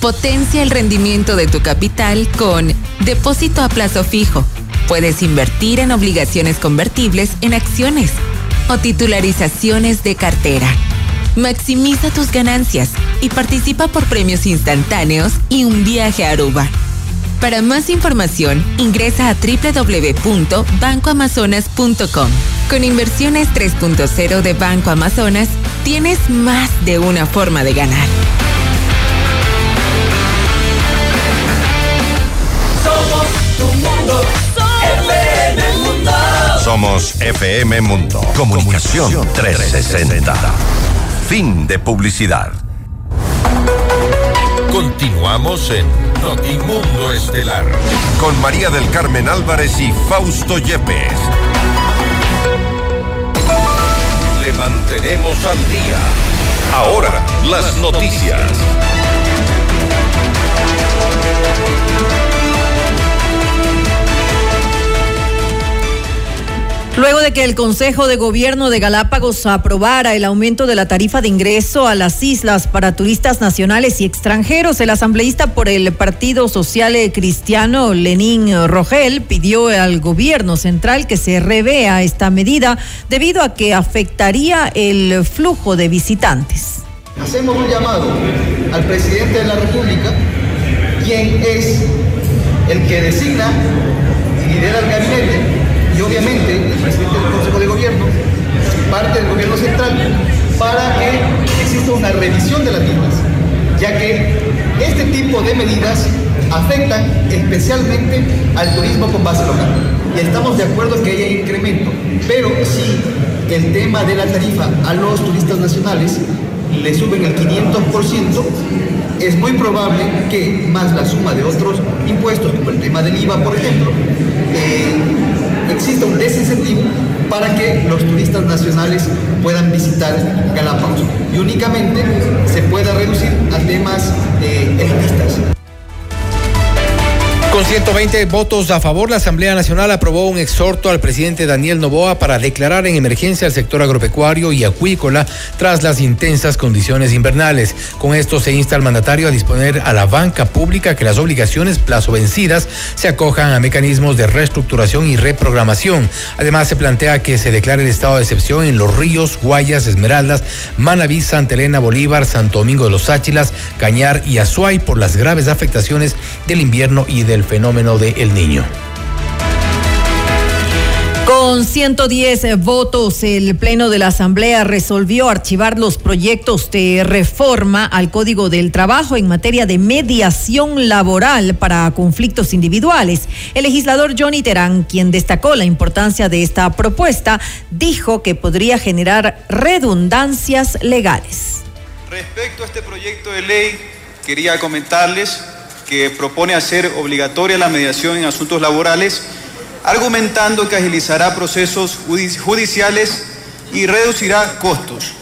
Potencia el rendimiento de tu capital con depósito a plazo fijo. Puedes invertir en obligaciones convertibles en acciones o titularizaciones de cartera. Maximiza tus ganancias y participa por premios instantáneos y un viaje a Aruba. Para más información, ingresa a www.bancoamazonas.com. Con inversiones 3.0 de Banco Amazonas, tienes más de una forma de ganar. Somos tu mundo, FM Mundo. Somos FM Mundo. Comunicación 360. Fin de publicidad. Continuamos en Notimundo Estelar con María del Carmen Álvarez y Fausto Yepes. Mantenemos al día. Ahora, las noticias. Luego de que el Consejo de Gobierno de Galápagos aprobara el aumento de la tarifa de ingreso a las islas para turistas nacionales y extranjeros, el asambleísta por el Partido Social Cristiano, Lenín Rogel, pidió al gobierno central que se revea esta medida debido a que afectaría el flujo de visitantes. Hacemos un llamado al presidente de la República, quien es el que designa y lidera el gabinete y obviamente parte del gobierno central, para que exista una revisión de las mismas, ya que este tipo de medidas afectan especialmente al turismo con base local. Y estamos de acuerdo que haya incremento, pero si el tema de la tarifa a los turistas nacionales le suben el 500%, es muy probable que más la suma de otros impuestos, como el tema del IVA, por ejemplo, eh, exista un desincentivo para que los turistas nacionales puedan visitar Galápagos y únicamente se pueda reducir a temas eh, elitistas. Con 120 votos a favor, la Asamblea Nacional aprobó un exhorto al presidente Daniel Novoa para declarar en emergencia el sector agropecuario y acuícola tras las intensas condiciones invernales. Con esto se insta al mandatario a disponer a la banca pública que las obligaciones plazo vencidas se acojan a mecanismos de reestructuración y reprogramación. Además, se plantea que se declare el estado de excepción en los ríos, Guayas, Esmeraldas, Manaví, Santa Elena, Bolívar, Santo Domingo de los Áchilas, Cañar y Azuay por las graves afectaciones del invierno y del fenómeno de El Niño. Con 110 votos, el Pleno de la Asamblea resolvió archivar los proyectos de reforma al Código del Trabajo en materia de mediación laboral para conflictos individuales. El legislador Johnny Terán, quien destacó la importancia de esta propuesta, dijo que podría generar redundancias legales. Respecto a este proyecto de ley quería comentarles que propone hacer obligatoria la mediación en asuntos laborales, argumentando que agilizará procesos judiciales y reducirá costos.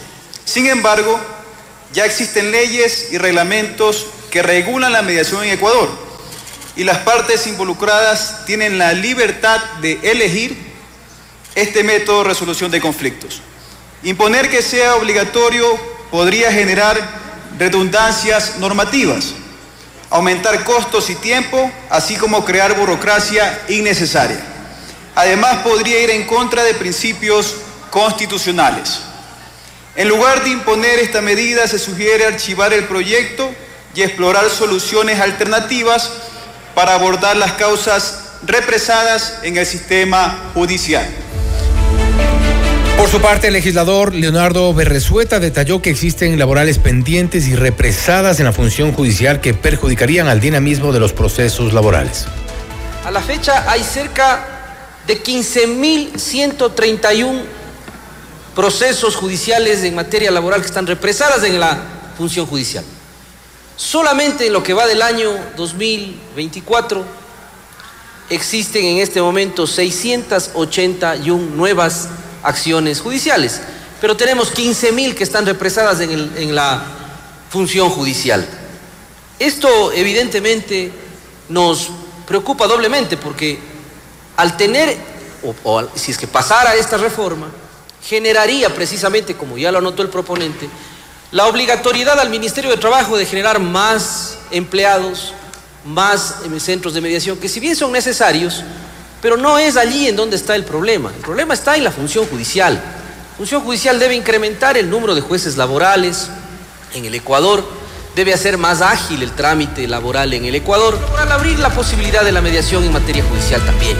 Sin embargo, ya existen leyes y reglamentos que regulan la mediación en Ecuador y las partes involucradas tienen la libertad de elegir este método de resolución de conflictos. Imponer que sea obligatorio podría generar redundancias normativas, aumentar costos y tiempo, así como crear burocracia innecesaria. Además, podría ir en contra de principios constitucionales. En lugar de imponer esta medida, se sugiere archivar el proyecto y explorar soluciones alternativas para abordar las causas represadas en el sistema judicial. Por su parte, el legislador Leonardo Berresueta detalló que existen laborales pendientes y represadas en la función judicial que perjudicarían al dinamismo de los procesos laborales. A la fecha hay cerca de 15.131 procesos judiciales en materia laboral que están represadas en la función judicial. Solamente en lo que va del año 2024 existen en este momento 681 nuevas acciones judiciales, pero tenemos 15 mil que están represadas en, la función judicial. Esto evidentemente nos preocupa doblemente porque al tener, o, o, si es que pasara esta reforma, generaría precisamente, como ya lo anotó el proponente, la obligatoriedad al Ministerio de Trabajo de generar más empleados, más centros de mediación, que si bien son necesarios, pero no es allí en donde está el problema. El problema está en la función judicial. La función judicial debe incrementar el número de jueces laborales en el Ecuador, debe hacer más ágil el trámite laboral en el Ecuador, para abrir la posibilidad de la mediación en materia judicial también.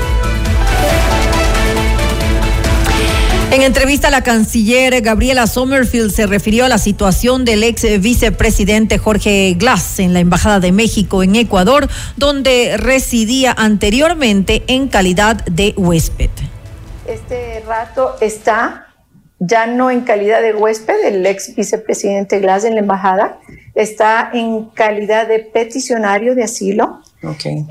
En entrevista, la canciller Gabriela Sommerfield se refirió a la situación del ex vicepresidente Jorge Glass en la Embajada de México en Ecuador, donde residía anteriormente en calidad de huésped. Este rato está ya no en calidad de huésped, el ex vicepresidente Glass en la embajada, está en calidad de peticionario de asilo. Okay.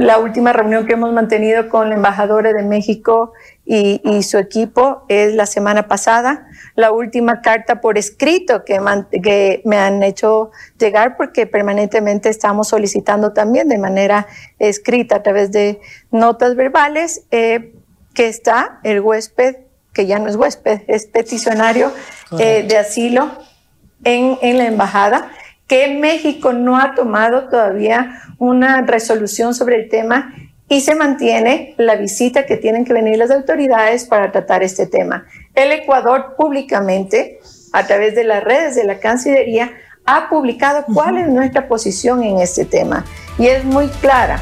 La última reunión que hemos mantenido con la embajadora de México y, y, su equipo es la semana pasada. La última carta por escrito que, man, que, me han hecho llegar porque permanentemente estamos solicitando también de manera escrita a través de notas verbales eh, que está el huésped, que ya no es huésped, es peticionario eh, de asilo en, en la embajada que México no ha tomado todavía una resolución sobre el tema y se mantiene la visita que tienen que venir las autoridades para tratar este tema. El Ecuador públicamente, a través de las redes de la Cancillería, ha publicado cuál es nuestra posición en este tema y es muy clara.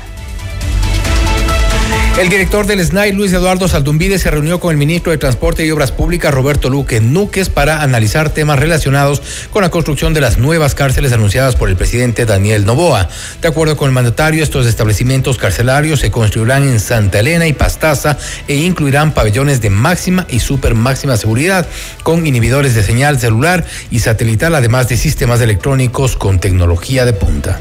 El director del SNAI, Luis Eduardo Saldumbide, se reunió con el ministro de Transporte y Obras Públicas, Roberto Luque Núquez, para analizar temas relacionados con la construcción de las nuevas cárceles anunciadas por el presidente Daniel Novoa. De acuerdo con el mandatario, estos establecimientos carcelarios se construirán en Santa Elena y Pastaza e incluirán pabellones de máxima y super máxima seguridad, con inhibidores de señal celular y satelital, además de sistemas electrónicos con tecnología de punta.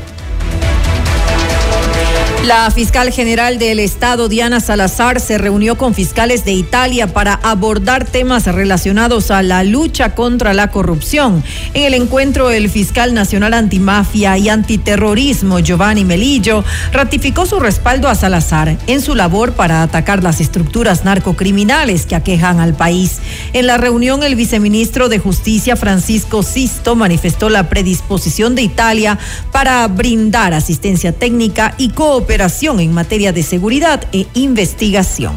La fiscal general del Estado, Diana Salazar, se reunió con fiscales de Italia para abordar temas relacionados a la lucha contra la corrupción. En el encuentro, el fiscal nacional antimafia y antiterrorismo, Giovanni Melillo, ratificó su respaldo a Salazar en su labor para atacar las estructuras narcocriminales que aquejan al país. En la reunión, el viceministro de Justicia, Francisco Sisto, manifestó la predisposición de Italia para brindar asistencia técnica y cooperación en materia de seguridad e investigación.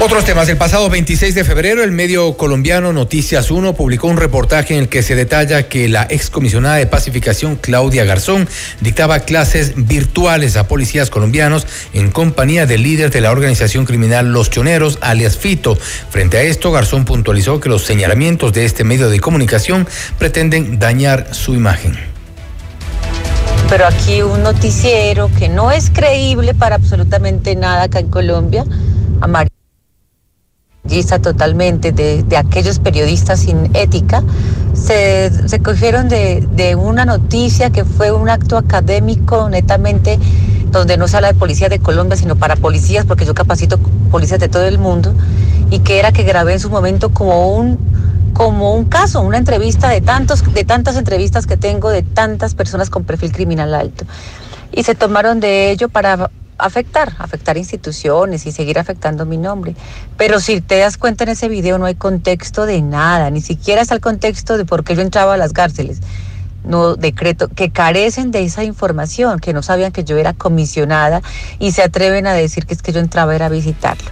Otros temas. El pasado 26 de febrero, el medio colombiano Noticias 1 publicó un reportaje en el que se detalla que la excomisionada de pacificación Claudia Garzón dictaba clases virtuales a policías colombianos en compañía del líder de la organización criminal Los Choneros, alias Fito. Frente a esto, Garzón puntualizó que los señalamientos de este medio de comunicación pretenden dañar su imagen pero aquí un noticiero que no es creíble para absolutamente nada acá en Colombia. totalmente de, aquellos periodistas sin ética, se, se cogieron de, de, una noticia que fue un acto académico netamente donde no se habla de policía de Colombia, sino para policías, porque yo capacito policías de todo el mundo, y que era que grabé en su momento como un, como un caso, una entrevista de, tantos, de tantas entrevistas que tengo de tantas personas con perfil criminal alto. Y se tomaron de ello para afectar, afectar instituciones y seguir afectando mi nombre. Pero si te das cuenta en ese video no hay contexto de nada, ni siquiera está el contexto de por qué yo entraba a las cárceles. No decreto, que carecen de esa información, que no sabían que yo era comisionada y se atreven a decir que es que yo entraba a visitarlo.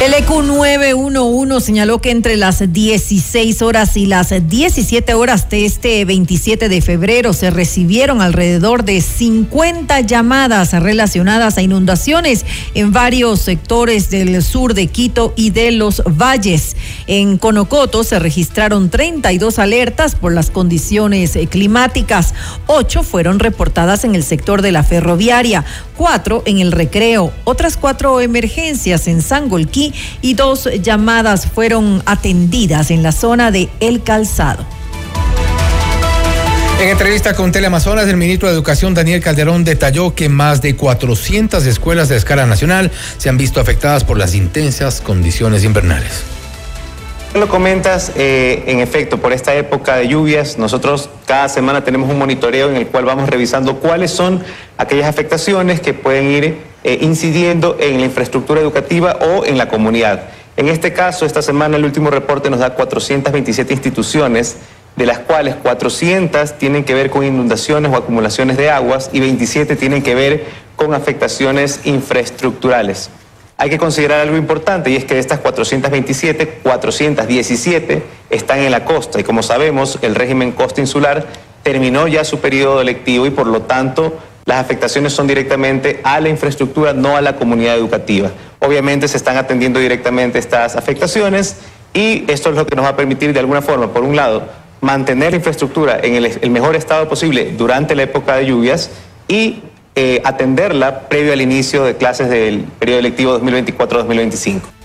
El EQ 911 señaló que entre las 16 horas y las 17 horas de este 27 de febrero se recibieron alrededor de 50 llamadas relacionadas a inundaciones en varios sectores del sur de Quito y de los valles. En Conocoto se registraron 32 alertas por las condiciones climáticas. Ocho fueron reportadas en el sector de la ferroviaria, cuatro en el recreo, otras cuatro emergencias en Sangolquí y dos llamadas fueron atendidas en la zona de El Calzado. En entrevista con Teleamazonas, el ministro de Educación Daniel Calderón detalló que más de 400 escuelas de escala nacional se han visto afectadas por las intensas condiciones invernales. Lo comentas, eh, en efecto, por esta época de lluvias, nosotros cada semana tenemos un monitoreo en el cual vamos revisando cuáles son aquellas afectaciones que pueden ir eh, incidiendo en la infraestructura educativa o en la comunidad. En este caso, esta semana el último reporte nos da 427 instituciones, de las cuales 400 tienen que ver con inundaciones o acumulaciones de aguas y 27 tienen que ver con afectaciones infraestructurales. Hay que considerar algo importante y es que de estas 427, 417 están en la costa y como sabemos el régimen costa insular terminó ya su periodo electivo y por lo tanto las afectaciones son directamente a la infraestructura, no a la comunidad educativa. Obviamente se están atendiendo directamente estas afectaciones y esto es lo que nos va a permitir de alguna forma, por un lado, mantener la infraestructura en el, mejor estado posible durante la época de lluvias y eh, atenderla previo al inicio de clases del periodo electivo 2024-2025.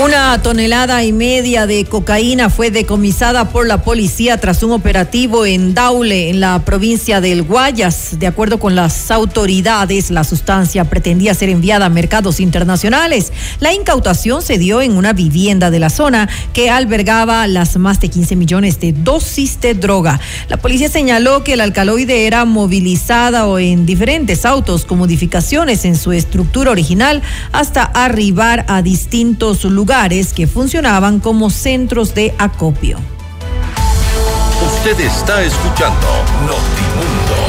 Una tonelada y media de cocaína fue decomisada por la policía tras un operativo en Daule, en la provincia del Guayas. De acuerdo con las autoridades, la sustancia pretendía ser enviada a mercados internacionales. La incautación se dio en una vivienda de la zona que albergaba las más de 15 millones de dosis de droga. La policía señaló que el alcaloide era movilizada o en diferentes autos con modificaciones en su estructura original hasta arribar a distintos lugares lugares que funcionaban como centros de acopio. Usted está escuchando Notimundo.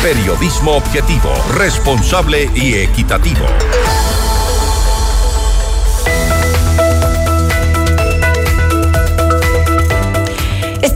Periodismo objetivo, responsable y equitativo.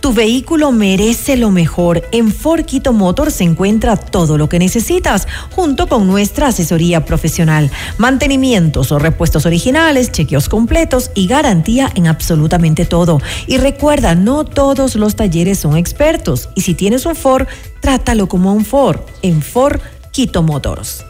Tu vehículo merece lo mejor. En Forquito Motor se encuentra todo lo que necesitas, junto con nuestra asesoría profesional, mantenimientos o repuestos originales, chequeos completos y garantía en absolutamente todo. Y recuerda, no todos los talleres son expertos. Y si tienes un Ford, trátalo como un Ford. En Forquito Motors.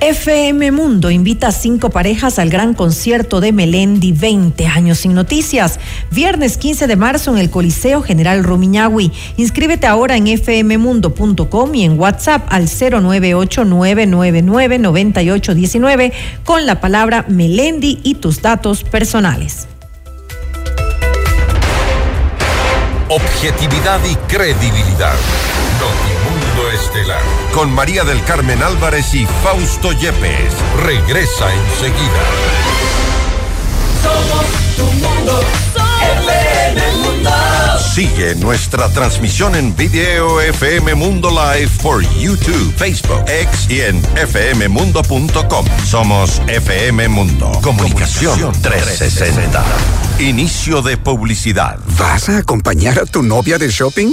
FM Mundo invita a cinco parejas al gran concierto de Melendi 20 años sin noticias. Viernes 15 de marzo en el Coliseo General Rumiñahui. Inscríbete ahora en fmmundo.com y en WhatsApp al 098-999-9819 con la palabra Melendi y tus datos personales. Objetividad y credibilidad. Estelar. Con María del Carmen Álvarez y Fausto Yepes. Regresa enseguida. Somos tu mundo. FM Mundo. Sigue nuestra transmisión en video FM Mundo Live por YouTube, Facebook, X y en fmmundo.com. Somos FM Mundo. Comunicación 360. Inicio de publicidad. ¿Vas a acompañar a tu novia de shopping?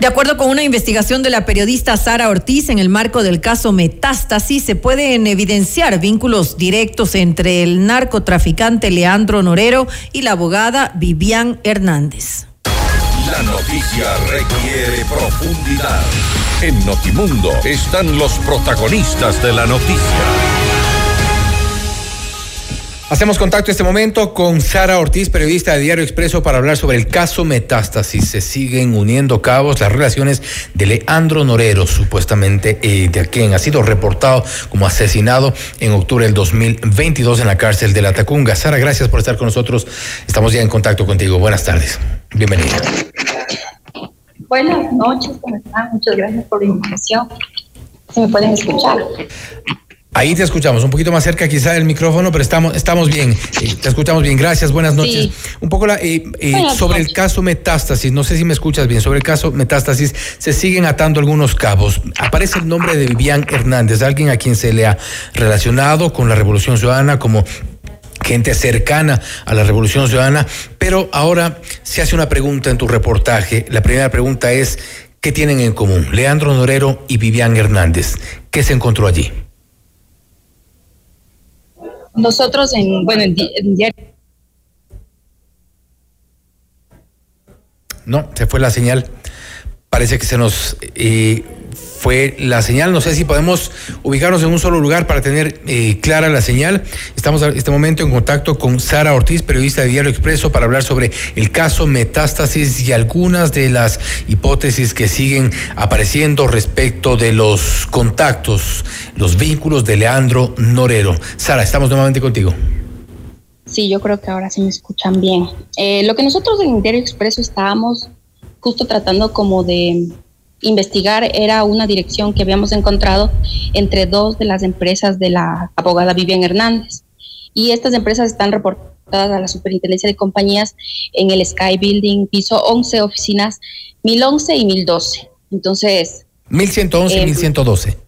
De acuerdo con una investigación de la periodista Sara Ortiz en el marco del caso Metástasis, se pueden evidenciar vínculos directos entre el narcotraficante Leandro Norero y la abogada Vivian Hernández. La noticia requiere profundidad. En Notimundo están los protagonistas de la noticia. Hacemos contacto este momento con Sara Ortiz, periodista de Diario Expreso, para hablar sobre el caso Metástasis. Se siguen uniendo cabos las relaciones de Leandro Norero, supuestamente eh, de quien ha sido reportado como asesinado en octubre del 2022 en la cárcel de la Tacunga. Sara, gracias por estar con nosotros. Estamos ya en contacto contigo. Buenas tardes. Bienvenida. Buenas noches, ¿cómo están? Muchas gracias por la invitación. Si me pueden escuchar. Ahí te escuchamos, un poquito más cerca quizá del micrófono, pero estamos, estamos bien, eh, te escuchamos bien, gracias, buenas noches. Sí. Un poco la, eh, eh, sobre el caso Metástasis, no sé si me escuchas bien, sobre el caso Metástasis se siguen atando algunos cabos. Aparece el nombre de Vivian Hernández, alguien a quien se le ha relacionado con la Revolución Ciudadana como gente cercana a la Revolución Ciudadana, pero ahora se hace una pregunta en tu reportaje. La primera pregunta es, ¿qué tienen en común Leandro Norero y Vivian Hernández? ¿Qué se encontró allí? Nosotros en, bueno, en, en diario No, se fue la señal. Parece que se nos eh, fue la señal. No sé si podemos ubicarnos en un solo lugar para tener eh, clara la señal. Estamos en este momento en contacto con Sara Ortiz, periodista de Diario Expreso, para hablar sobre el caso Metástasis y algunas de las hipótesis que siguen apareciendo respecto de los contactos, los vínculos de Leandro Norero. Sara, estamos nuevamente contigo. Sí, yo creo que ahora sí me escuchan bien. Eh, lo que nosotros en Diario Expreso estábamos justo tratando como de investigar era una dirección que habíamos encontrado entre dos de las empresas de la abogada Vivian Hernández. Y estas empresas están reportadas a la Superintendencia de Compañías en el Sky Building, piso 11, oficinas 1011 y 1012. Entonces, 1111 y Eh, 1112.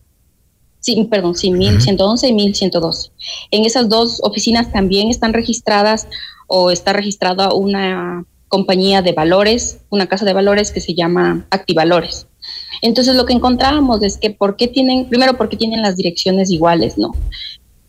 Sí, perdón, sí, 1111 y 1112. En esas dos oficinas también están registradas o está registrada una compañía de valores, una casa de valores que se llama Activalores. Entonces lo que encontrábamos es que por qué tienen, primero porque tienen las direcciones iguales, ¿no?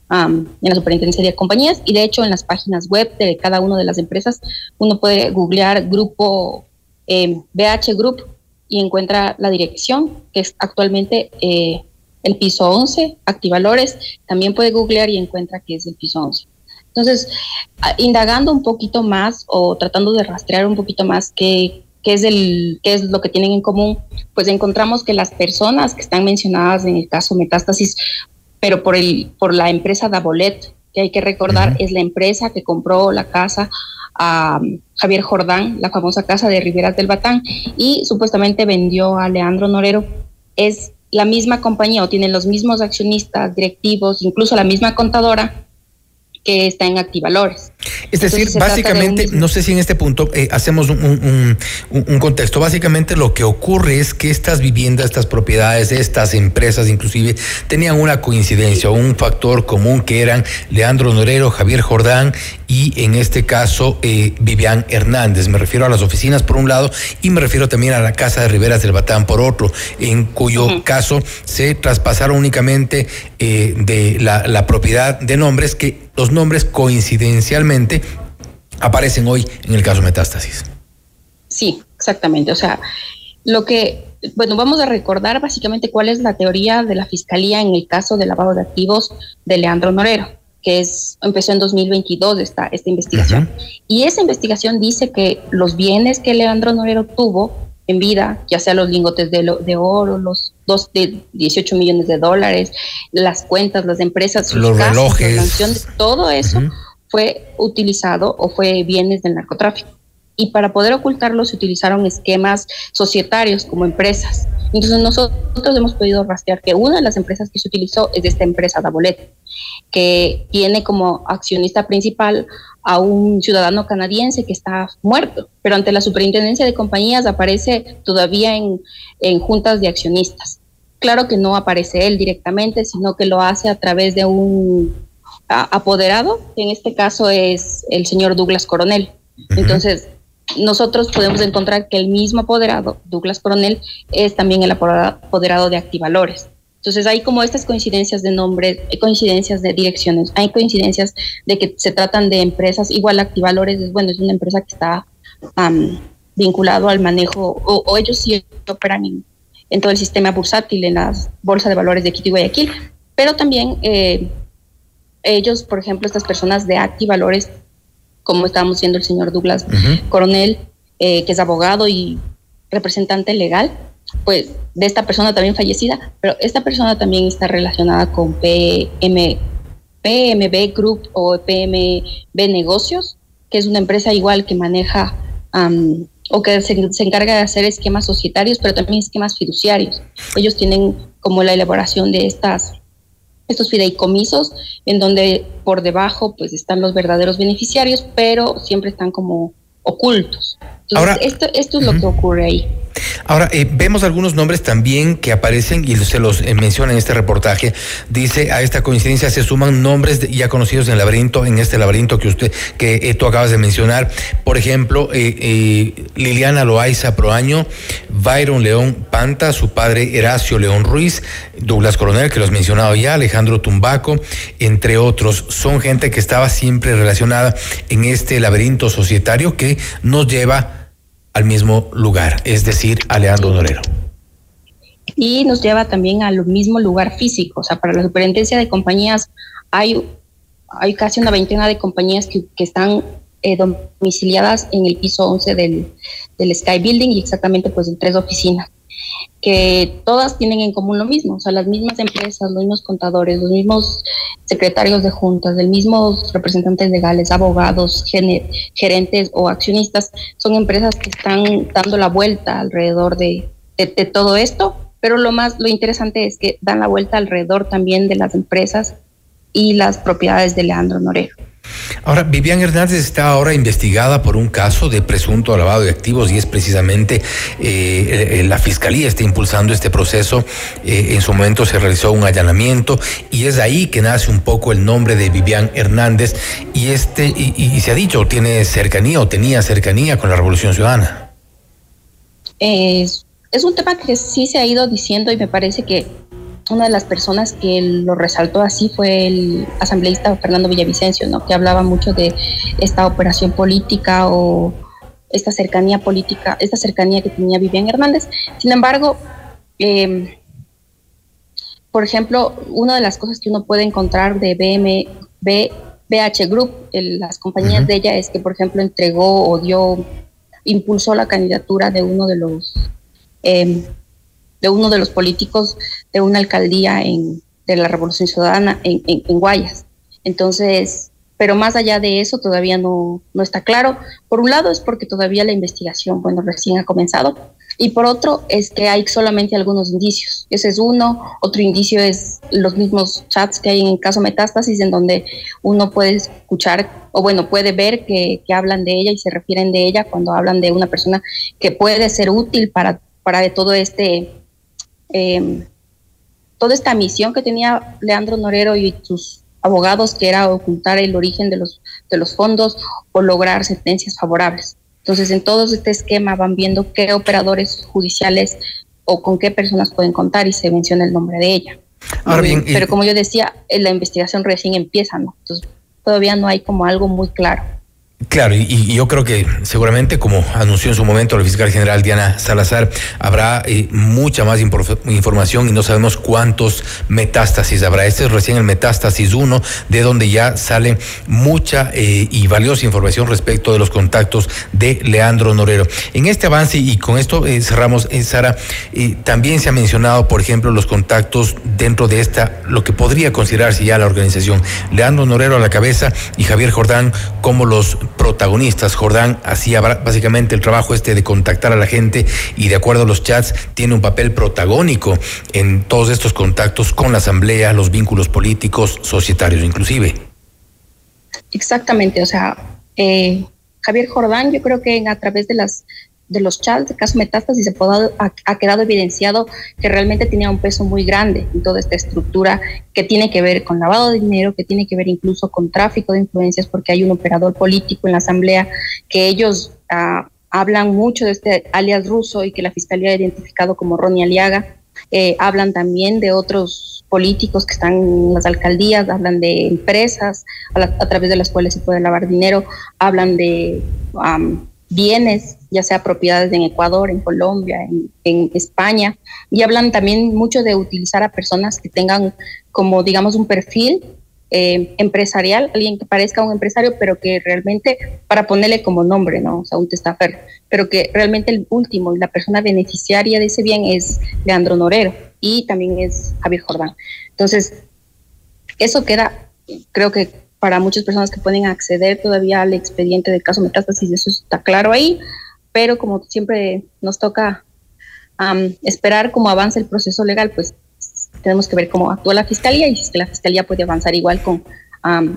Am, en la superintendencia de compañías y de hecho en las páginas web de cada una de las empresas uno puede googlear grupo eh, BH Group y encuentra la dirección que es actualmente eh, el piso 11, Activalores, también puede googlear y encuentra que es el piso 11. Entonces, indagando un poquito más o tratando de rastrear un poquito más qué, qué, es el, qué es lo que tienen en común, pues encontramos que las personas que están mencionadas en el caso Metástasis, pero por, el, por la empresa Davolet, que hay que recordar, es la empresa que compró la casa a Javier Jordán, la famosa casa de Riberas del Batán, y supuestamente vendió a Leandro Norero, es la misma compañía o tienen los mismos accionistas, directivos, incluso la misma contadora que está en Activalores. Es decir, básicamente, no sé si en este punto eh, hacemos un, contexto. Básicamente lo que ocurre es que estas viviendas, estas propiedades, estas empresas inclusive, tenían una coincidencia, un factor común que eran Leandro Norero, Javier Jordán y en este caso eh, Vivian Hernández. Me refiero a las oficinas por un lado y me refiero también a la Casa de Riberas del Batán por otro, en cuyo caso se traspasaron únicamente eh, de la, la propiedad de nombres que los nombres coincidencialmente aparecen hoy en el caso Metástasis. Sí, exactamente. O sea, lo que, bueno, vamos a recordar básicamente cuál es la teoría de la Fiscalía en el caso del lavado de activos de Leandro Norero, que es, empezó en 2022 esta, esta investigación. Y esa investigación dice que los bienes que Leandro Norero tuvo en vida, ya sea los lingotes de, de oro, los dos de 18 millones de dólares, las cuentas, las empresas, los relojes, todo eso fue utilizado o fue bienes del narcotráfico. Y para poder ocultarlo se utilizaron esquemas societarios como empresas. Entonces nosotros hemos podido rastrear que una de las empresas que se utilizó es esta empresa Dabolet, que tiene como accionista principal a un ciudadano canadiense que está muerto, pero ante la superintendencia de compañías aparece todavía en, en juntas de accionistas. Claro que no aparece él directamente, sino que lo hace a través de un apoderado, que en este caso es el señor Douglas Coronel. Entonces, nosotros podemos encontrar que el mismo apoderado, Douglas Coronel, es también el apoderado de Activalores. Entonces hay como estas coincidencias de nombres, coincidencias de direcciones, hay coincidencias de que se tratan de empresas, igual Activalores es bueno, es una empresa que está vinculado al manejo, o, ellos sí operan en, todo el sistema bursátil, en la bolsa de valores de Quito y Guayaquil, pero también eh, ellos, por ejemplo, estas personas de Activalores, como estábamos viendo el señor Douglas Coronel, eh, que es abogado y representante legal, pues de esta persona también fallecida, pero esta persona también está relacionada con PM, PMB Group o PMB Negocios, que es una empresa igual que maneja o que se, se, encarga de hacer esquemas societarios, pero también esquemas fiduciarios. Ellos tienen como la elaboración de estas estos fideicomisos en donde por debajo pues están los verdaderos beneficiarios, pero siempre están como ocultos. Ahora, esto, esto es lo que ocurre ahí. Ahora, eh, vemos algunos nombres también que aparecen y se los eh, menciona en este reportaje. Dice, a esta coincidencia se suman nombres ya conocidos en el laberinto, en este laberinto que usted, que eh, tú acabas de mencionar. Por ejemplo, Liliana Loaiza Proaño, Byron León Panta, su padre Heracio León Ruiz, Douglas Coronel, que lo has mencionado ya, Alejandro Tumbaco, entre otros. Son gente que estaba siempre relacionada en este laberinto societario que nos lleva al mismo lugar, es decir, a Leandro Norero. Y nos lleva también al mismo lugar físico, o sea, para la superintendencia de compañías hay, hay casi una veintena de compañías que, están eh, domiciliadas en el piso 11 del, del Sky Building y exactamente pues en tres oficinas que todas tienen en común lo mismo, o sea, las mismas empresas, los mismos contadores, los mismos secretarios de juntas, los mismos representantes legales, abogados, gerentes o accionistas, son empresas que están dando la vuelta alrededor de, todo esto, pero lo más, lo interesante es que dan la vuelta alrededor también de las empresas y las propiedades de Leandro Norero. Ahora, Vivian Hernández está ahora investigada por un caso de presunto lavado de activos y es precisamente eh, eh, la Fiscalía está impulsando este proceso. Eh, en su momento se realizó un allanamiento y es ahí que nace un poco el nombre de Vivian Hernández y este y, se ha dicho tiene cercanía o tenía cercanía con la Revolución Ciudadana. Es, es un tema que sí se ha ido diciendo y me parece que una de las personas que lo resaltó así fue el asambleísta Fernando Villavicencio, ¿no? que hablaba mucho de esta operación política o esta cercanía política, esta cercanía que tenía Vivian Hernández. Sin embargo, em, por ejemplo, una de las cosas que uno puede encontrar de BM, BH Group, las compañías de ella, es que, por ejemplo, entregó o dio, impulsó la candidatura de uno de los eh, de uno de los políticos de una alcaldía en, de la Revolución Ciudadana en, en, Guayas. Entonces, pero más allá de eso todavía no, no está claro. Por un lado es porque todavía la investigación, bueno, recién ha comenzado, Y por otro, es que hay solamente algunos indicios. Ese es uno. Otro indicio es los mismos chats que hay en el caso Metástasis, en donde uno puede escuchar, o bueno, puede ver que, hablan de ella y se refieren de ella cuando hablan de una persona que puede ser útil para, para todo este, em, toda esta misión que tenía Leandro Norero y sus abogados, que era ocultar el origen de los, de los fondos o lograr sentencias favorables. Entonces, en todo este esquema van viendo qué operadores judiciales o con qué personas pueden contar y se menciona el nombre de ella. Pero como yo decía, la investigación recién empieza, ¿no? Entonces, todavía no hay como algo muy claro. Claro, y, yo creo que seguramente, como anunció en su momento la fiscal general Diana Salazar, habrá eh, mucha más información y no sabemos cuántos metástasis habrá. Este es recién el metástasis 1, de donde ya sale mucha eh, y valiosa información respecto de los contactos de Leandro Norero. En este avance, y con esto eh, cerramos, Sara, también se ha mencionado, por ejemplo, los contactos dentro de esta, lo que podría considerarse ya la organización. Leandro Norero a la cabeza y Javier Jordán como los protagonistas. Jordán hacía básicamente el trabajo este de contactar a la gente y de acuerdo a los chats tiene un papel protagónico en todos estos contactos con la asamblea, los vínculos políticos, societarios inclusive. Exactamente, o sea, eh, Javier Jordán yo creo que a través de las de los chats de caso Metástasis se ha, ha, quedado evidenciado que realmente tenía un peso muy grande en toda esta estructura que tiene que ver con lavado de dinero, que tiene que ver incluso con tráfico de influencias, porque hay un operador político en la Asamblea que ellos ah, hablan mucho de este alias ruso y que la Fiscalía ha identificado como Ronnie Aliaga. Eh, hablan también de otros políticos que están en las alcaldías, hablan de empresas a, través de las cuales se puede lavar dinero, hablan de bienes, ya sea propiedades en Ecuador, en Colombia, en, España, y hablan también mucho de utilizar a personas que tengan como, digamos, un perfil eh, empresarial, alguien que parezca un empresario, pero que realmente, para ponerle como nombre, ¿no? O sea, un testaferro, pero que realmente el último y la persona beneficiaria de ese bien es Leandro Norero y también es Javier Jordán. Entonces, eso queda, creo que para muchas personas que pueden acceder todavía al expediente del caso metástasis, eso está claro ahí, pero como siempre nos toca esperar cómo avanza el proceso legal, pues tenemos que ver cómo actúa la fiscalía y si la fiscalía puede avanzar igual con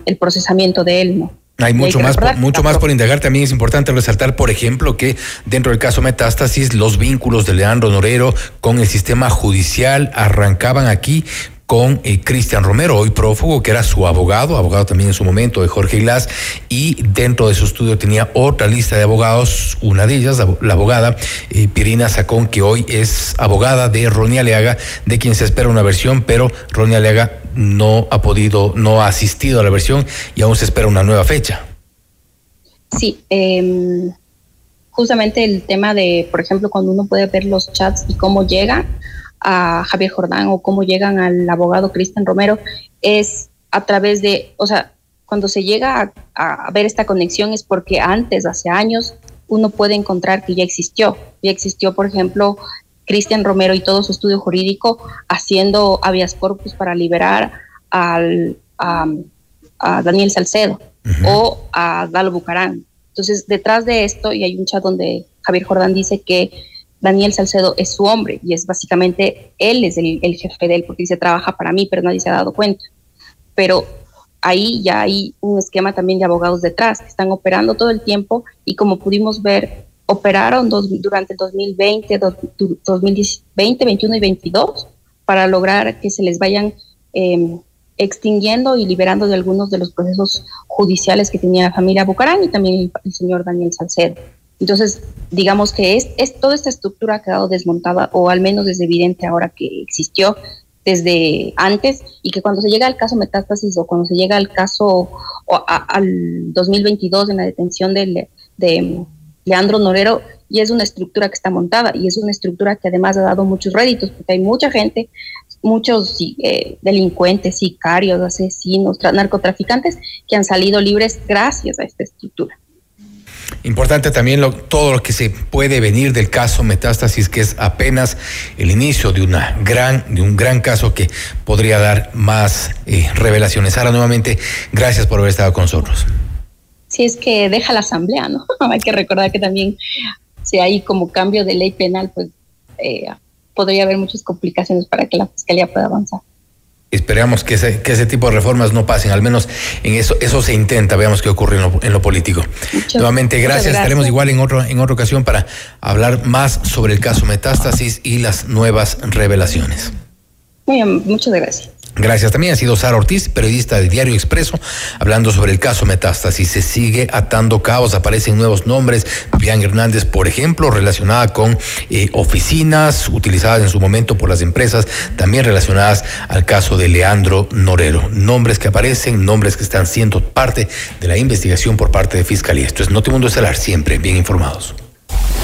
el procesamiento de él, ¿no? Hay mucho más, por, mucho más por indagar. También es importante resaltar, por ejemplo, que dentro del caso Metástasis, los vínculos de Leandro Norero con el sistema judicial arrancaban aquí con eh, Cristian Romero, hoy prófugo, que era su abogado, abogado también en su momento de Jorge Glass, y dentro de su estudio tenía otra lista de abogados, una de ellas, la, abogada eh, Pirina Sacón, que hoy es abogada de Ronnie Aleaga, de quien se espera una versión, pero Ronnie Aleaga no ha podido, no ha asistido a la versión y aún se espera una nueva fecha. Sí, em, justamente el tema de, por ejemplo, cuando uno puede ver los chats y cómo llega a Javier Jordán o cómo llegan al abogado Cristian Romero es a través de, o sea, cuando se llega a, ver esta conexión es porque antes, hace años, uno puede encontrar que ya existió. Ya existió, por ejemplo, Cristian Romero y todo su estudio jurídico haciendo habeas corpus para liberar al, a, Daniel Salcedo o a Galo Bucarán. Entonces, detrás de esto, y hay un chat donde Javier Jordán dice que Daniel Salcedo es su hombre y es básicamente él es el, jefe de él porque dice trabaja para mí, pero nadie se ha dado cuenta. Pero ahí ya hay un esquema también de abogados detrás que están operando todo el tiempo y como pudimos ver, operaron durante el 2020, 2020, 21 y 22 para lograr que se les vayan em, extinguiendo y liberando de algunos de los procesos judiciales que tenía la familia Bucarán y también el señor Daniel Salcedo. Entonces, digamos que es, es, toda esta estructura ha quedado desmontada, o al menos es evidente ahora que existió desde antes, y que cuando se llega al caso metástasis o cuando se llega al caso o al 2022 en la detención de, de Leandro Norero, y es una estructura que está montada, y es una estructura que además ha dado muchos réditos, porque hay mucha gente, muchos eh, delincuentes, sicarios, asesinos, narcotraficantes, que han salido libres gracias a esta estructura. Importante también lo, todo lo que se puede venir del caso Metástasis, que es apenas el inicio de, una gran, de un gran caso que podría dar más eh, revelaciones. Ahora, nuevamente, gracias por haber estado con nosotros. Si es que deja la asamblea, ¿no? Hay que recordar que también si hay como cambio de ley penal, pues eh, podría haber muchas complicaciones para que la fiscalía pueda avanzar. Esperamos que ese, que ese tipo de reformas no pasen, al menos en eso, eso se intenta, veamos qué ocurre en lo, en lo político. Nuevamente, gracias. gracias. Estaremos igual en otro, en otra ocasión para hablar más sobre el caso Metástasis y las nuevas revelaciones. Muy bien, muchas gracias. Gracias. También ha sido Sara Ortiz, periodista de Diario Expreso, hablando sobre el caso Metástasis. Se sigue atando caos, aparecen nuevos nombres. Vivian Hernández, por ejemplo, relacionada con eh, oficinas utilizadas en su momento por las empresas, también relacionadas al caso de Leandro Norero. Nombres que aparecen, nombres que están siendo parte de la investigación por parte de Fiscalía. Esto es Notimundo Estelar, siempre bien informados.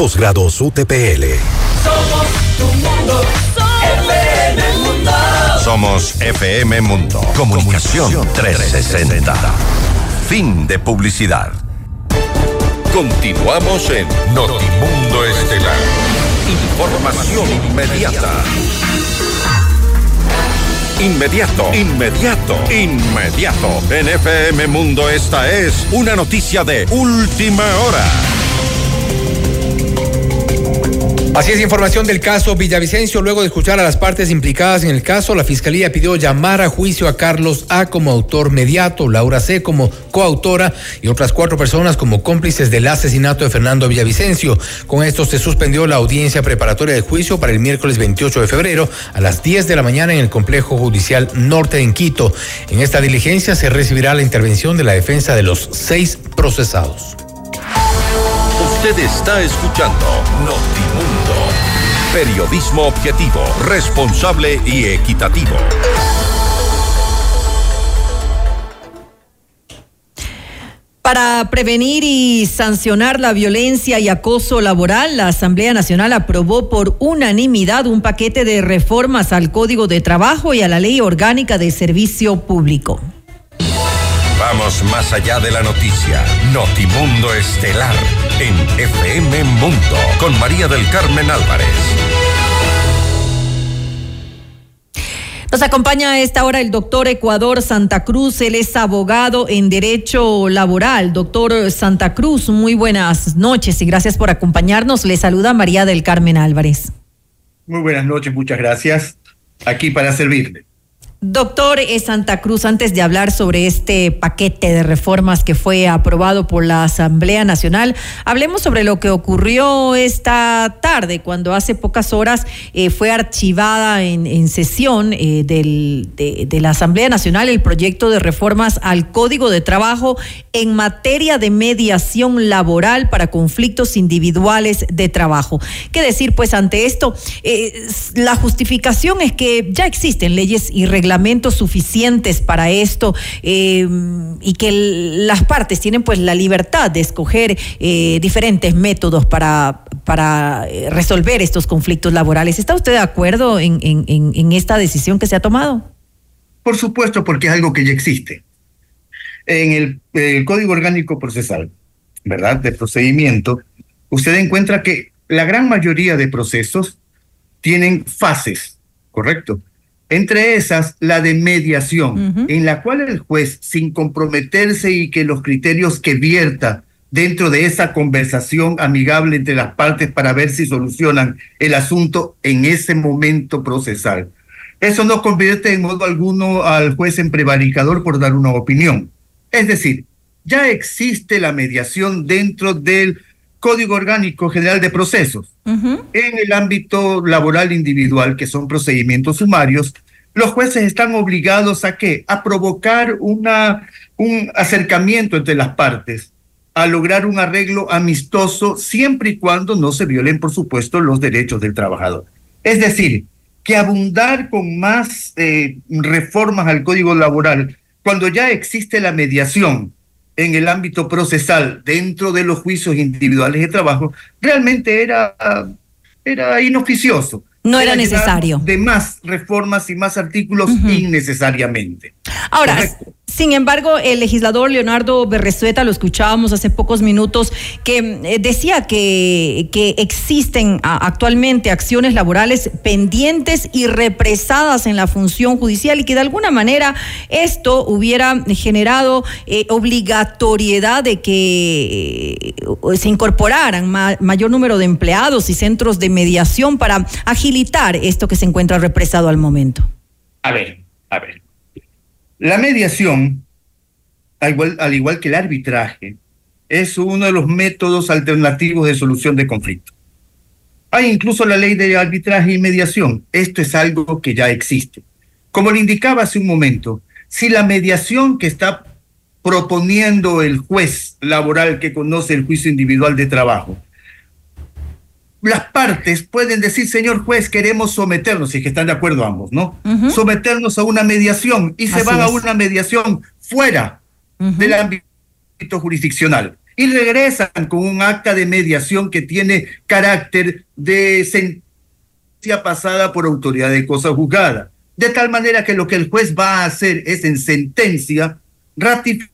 Posgrados UTPL. Somos tu mundo. FM Mundo. Somos FM Mundo. Comunicación 360. Fin de publicidad. Continuamos en Notimundo Estelar. Información inmediata. Inmediato, inmediato, inmediato. En FM Mundo esta es una noticia de última hora. Así es información del caso Villavicencio. Luego de escuchar a las partes implicadas en el caso, la Fiscalía pidió llamar a juicio a Carlos A como autor mediato, Laura C como coautora y otras cuatro personas como cómplices del asesinato de Fernando Villavicencio. Con esto se suspendió la audiencia preparatoria de juicio para el miércoles 28 de febrero a las 10 de la mañana en el Complejo Judicial Norte en Quito. En esta diligencia se recibirá la intervención de la defensa de los seis procesados. Usted está escuchando Notimundo. Periodismo objetivo, responsable y equitativo. Para prevenir y sancionar la violencia y acoso laboral, la Asamblea Nacional aprobó por unanimidad un paquete de reformas al Código de Trabajo y a la Ley Orgánica de Servicio Público. Vamos más allá de la noticia. Notimundo Estelar en FM Mundo con María del Carmen Álvarez. Nos acompaña a esta hora el doctor Ecuador Santa Cruz. Él es abogado en Derecho Laboral. Doctor Santa Cruz, muy buenas noches y gracias por acompañarnos. Le saluda María del Carmen Álvarez. Muy buenas noches, muchas gracias. Aquí para servirle. Doctor Santa Cruz, antes de hablar sobre este paquete de reformas que fue aprobado por la Asamblea Nacional, hablemos sobre lo que ocurrió esta tarde, cuando hace pocas horas eh, fue archivada en, sesión eh, de, la Asamblea Nacional el proyecto de reformas al Código de Trabajo en materia de mediación laboral para conflictos individuales de trabajo. ¿Qué decir, pues, ante esto? Eh, la justificación es que ya existen leyes y reglamentos suficientes para esto eh, y que las partes tienen pues la libertad de escoger eh, diferentes métodos para, para eh, resolver estos conflictos laborales. ¿Está usted de acuerdo en, en, esta decisión que se ha tomado? Por supuesto, porque es algo que ya existe. En el Código Orgánico Procesal, ¿verdad? De procedimiento, usted encuentra que la gran mayoría de procesos tienen fases, ¿correcto? Entre esas, la de mediación, en la cual el juez, sin comprometerse y que los criterios que vierta dentro de esa conversación amigable entre las partes para ver si solucionan el asunto en ese momento procesal. Eso no convierte en modo alguno al juez en prevaricador por dar una opinión. Es decir, ya existe la mediación dentro del Código Orgánico General de Procesos. En el ámbito laboral individual, que son procedimientos sumarios, los jueces están obligados a qué? A provocar una, un acercamiento entre las partes, a lograr un arreglo amistoso, siempre y cuando no se violen, por supuesto, los derechos del trabajador. Es decir, que abundar con más eh, reformas al Código Laboral, cuando ya existe la mediación, en el ámbito procesal dentro de los juicios individuales de trabajo realmente era, era inoficioso. No era, necesario. De más reformas y más artículos innecesariamente. Ahora, sin embargo, el legislador Leonardo Berresueta, lo escuchábamos hace pocos minutos, que eh, decía que, que existen actualmente acciones laborales pendientes y represadas en la función judicial y que de alguna manera esto hubiera generado eh, obligatoriedad de que eh, se incorporaran mayor número de empleados y centros de mediación para agilitar esto que se encuentra represado al momento. A ver, a ver. La mediación, al igual, al igual que el arbitraje, es uno de los métodos alternativos de solución de conflictos. Hay incluso la ley de arbitraje y mediación. Esto es algo que ya existe. Como le indicaba hace un momento, si la mediación que está proponiendo el juez laboral que conoce el juicio individual de trabajo las partes pueden decir, señor juez, queremos someternos, y que están de acuerdo ambos, ¿no? Someternos a una mediación y se van a una mediación fuera del ámbito jurisdiccional y regresan con un acta de mediación que tiene carácter de sentencia pasada por autoridad de cosa juzgada. De tal manera que lo que el juez va a hacer es en sentencia ratificar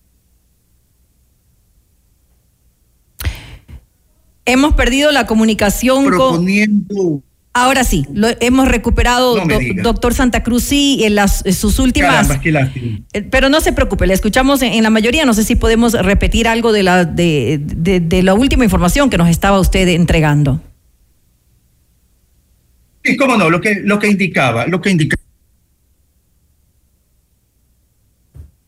Hemos perdido la comunicación proponiendo... Ahora sí, lo hemos recuperado, doctor Santa Cruz, sí, en las sus últimas. Eh, pero no se preocupe, le escuchamos en, la mayoría. No sé si podemos repetir algo de la de, de, la última información que nos estaba usted entregando. Sí, cómo no, lo que, lo que indicaba, lo que indicaba.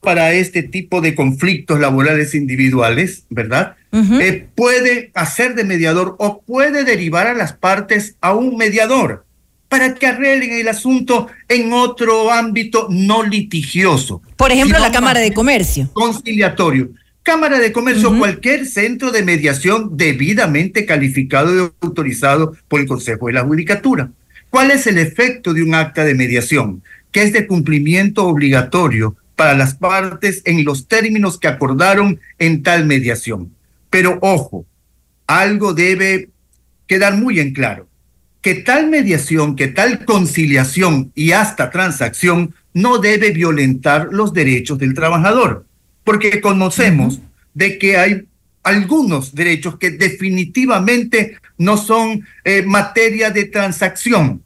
Para este tipo de conflictos laborales individuales, ¿verdad? Eh, puede hacer de mediador o puede derivar a las partes a un mediador para que arreglen el asunto en otro ámbito no litigioso. Por ejemplo, la Cámara de Comercio. Conciliatorio. Cámara de Comercio, cualquier centro de mediación debidamente calificado y autorizado por el Consejo de la Judicatura. ¿Cuál es el efecto de un acta de mediación? Que es de cumplimiento obligatorio para las partes en los términos que acordaron en tal mediación. Pero ojo, algo debe quedar muy en claro, que tal mediación, que tal conciliación y hasta transacción no debe violentar los derechos del trabajador, porque conocemos de que hay algunos derechos que definitivamente no son eh, materia de transacción,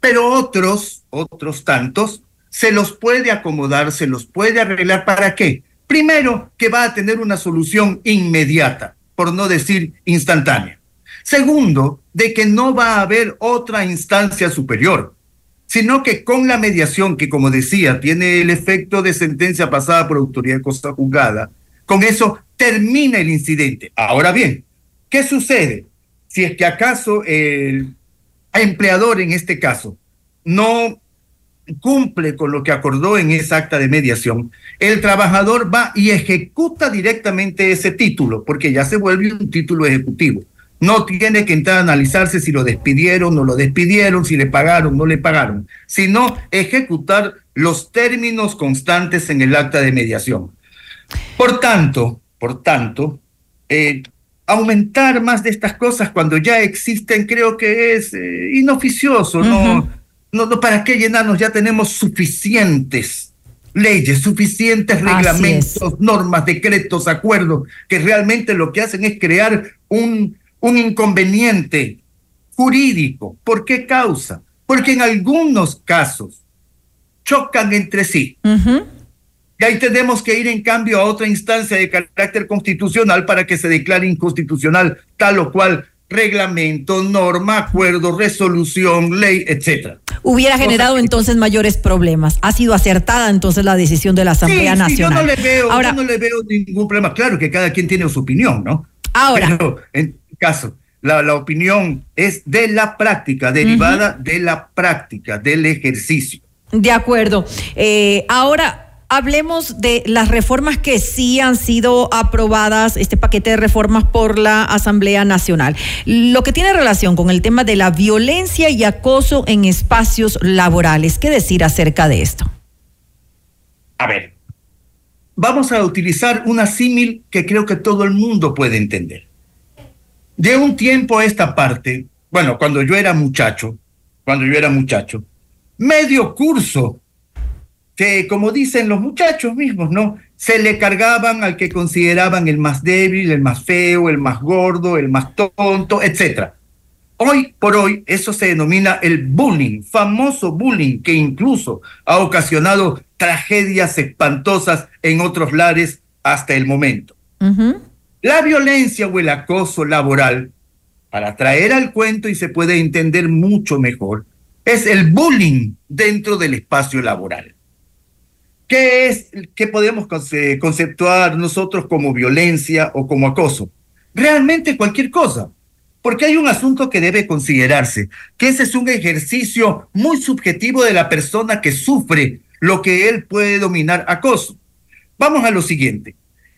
pero otros, otros tantos, se los puede acomodar, se los puede arreglar. ¿Para qué? Primero, que va a tener una solución inmediata, por no decir instantánea. Segundo, de que no va a haber otra instancia superior, sino que con la mediación, que como decía, tiene el efecto de sentencia pasada por autoridad de juzgada, con eso termina el incidente. Ahora bien, ¿qué sucede? Si es que acaso el empleador en este caso no cumple con lo que acordó en esa acta de mediación, el trabajador va y ejecuta directamente ese título, porque ya se vuelve un título ejecutivo. No tiene que entrar a analizarse si lo despidieron, no lo despidieron, si le pagaron, no le pagaron, sino ejecutar los términos constantes en el acta de mediación. Por tanto, por tanto, eh, aumentar más de estas cosas cuando ya existen creo que es eh, inoficioso, ¿no? No, no, ¿para qué llenarnos? Ya tenemos suficientes leyes, suficientes reglamentos, normas, decretos, acuerdos, que realmente lo que hacen es crear un, un inconveniente jurídico. ¿Por qué causa? porque en algunos casos chocan entre sí. Y ahí tenemos que ir en cambio a otra instancia de carácter constitucional para que se declare inconstitucional tal o cual reglamento, norma, acuerdo, resolución, ley, etcétera. Hubiera generado entonces mayores problemas. Ha sido acertada entonces la decisión de la Asamblea Sí, sí, Nacional. yo no le veo, Ahora, yo no le veo ningún problema. Claro que cada quien tiene su opinión, ¿no? Ahora. Pero en caso, la, la opinión es de la práctica, derivada de la práctica, del ejercicio. De acuerdo. Eh, ahora. Hablemos de las reformas que sí han sido aprobadas, este paquete de reformas por la Asamblea Nacional. Lo que tiene relación con el tema de la violencia y acoso en espacios laborales. ¿Qué decir acerca de esto? A ver, vamos a utilizar una símil que creo que todo el mundo puede entender. De un tiempo a esta parte, bueno, cuando yo era muchacho, cuando yo era muchacho, medio curso, que como dicen los muchachos mismos, ¿no? Se le cargaban al que consideraban el más débil, el más feo, el más gordo, el más tonto, etcétera. Hoy por hoy eso se denomina el bullying, famoso bullying que incluso ha ocasionado tragedias espantosas en otros lares hasta el momento. La violencia o el acoso laboral, para traer al cuento y se puede entender mucho mejor, es el bullying dentro del espacio laboral. ¿Qué es, qué podemos conce- conceptuar nosotros como violencia o como acoso? Realmente cualquier cosa. Porque hay un asunto que debe considerarse, que ese es un ejercicio muy subjetivo de la persona que sufre lo que él puede dominar acoso. Vamos a lo siguiente.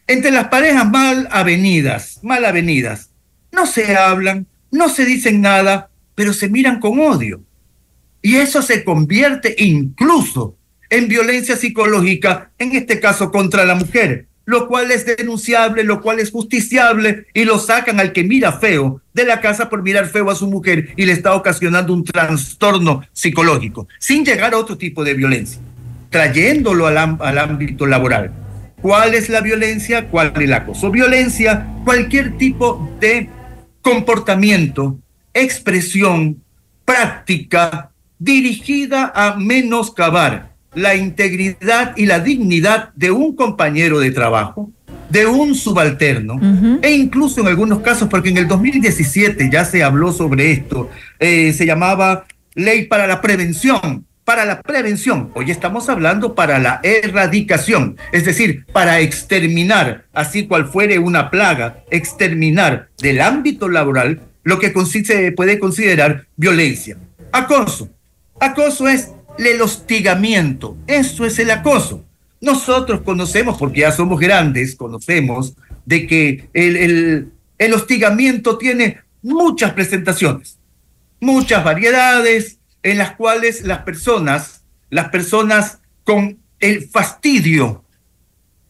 Entre las parejas mal avenidas, mal avenidas, no se hablan, no se dicen nada, pero se miran con odio. Y eso se convierte incluso en violencia psicológica, en este caso contra la mujer, lo cual es denunciable, lo cual es justiciable, y lo sacan al que mira feo de la casa por mirar feo a su mujer y le está ocasionando un trastorno psicológico, sin llegar a otro tipo de violencia, trayéndolo al, al ámbito laboral. ¿Cuál es la violencia? ¿Cuál es el acoso? Violencia, cualquier tipo de comportamiento, expresión, práctica dirigida a menoscabar la integridad y la dignidad de un compañero de trabajo, de un subalterno, e incluso en algunos casos, porque en el 2017 ya se habló sobre esto, eh, se llamaba Ley para la Prevención. Para la prevención, hoy estamos hablando para la erradicación, es decir, para exterminar, así cual fuere una plaga, exterminar del ámbito laboral lo que consiste- se puede considerar violencia. Acoso. Acoso es el hostigamiento. Eso es el acoso. Nosotros conocemos, porque ya somos grandes, conocemos de que el, el- el hostigamiento tiene muchas presentaciones, muchas variedades en las cuales las personas, las personas con el fastidio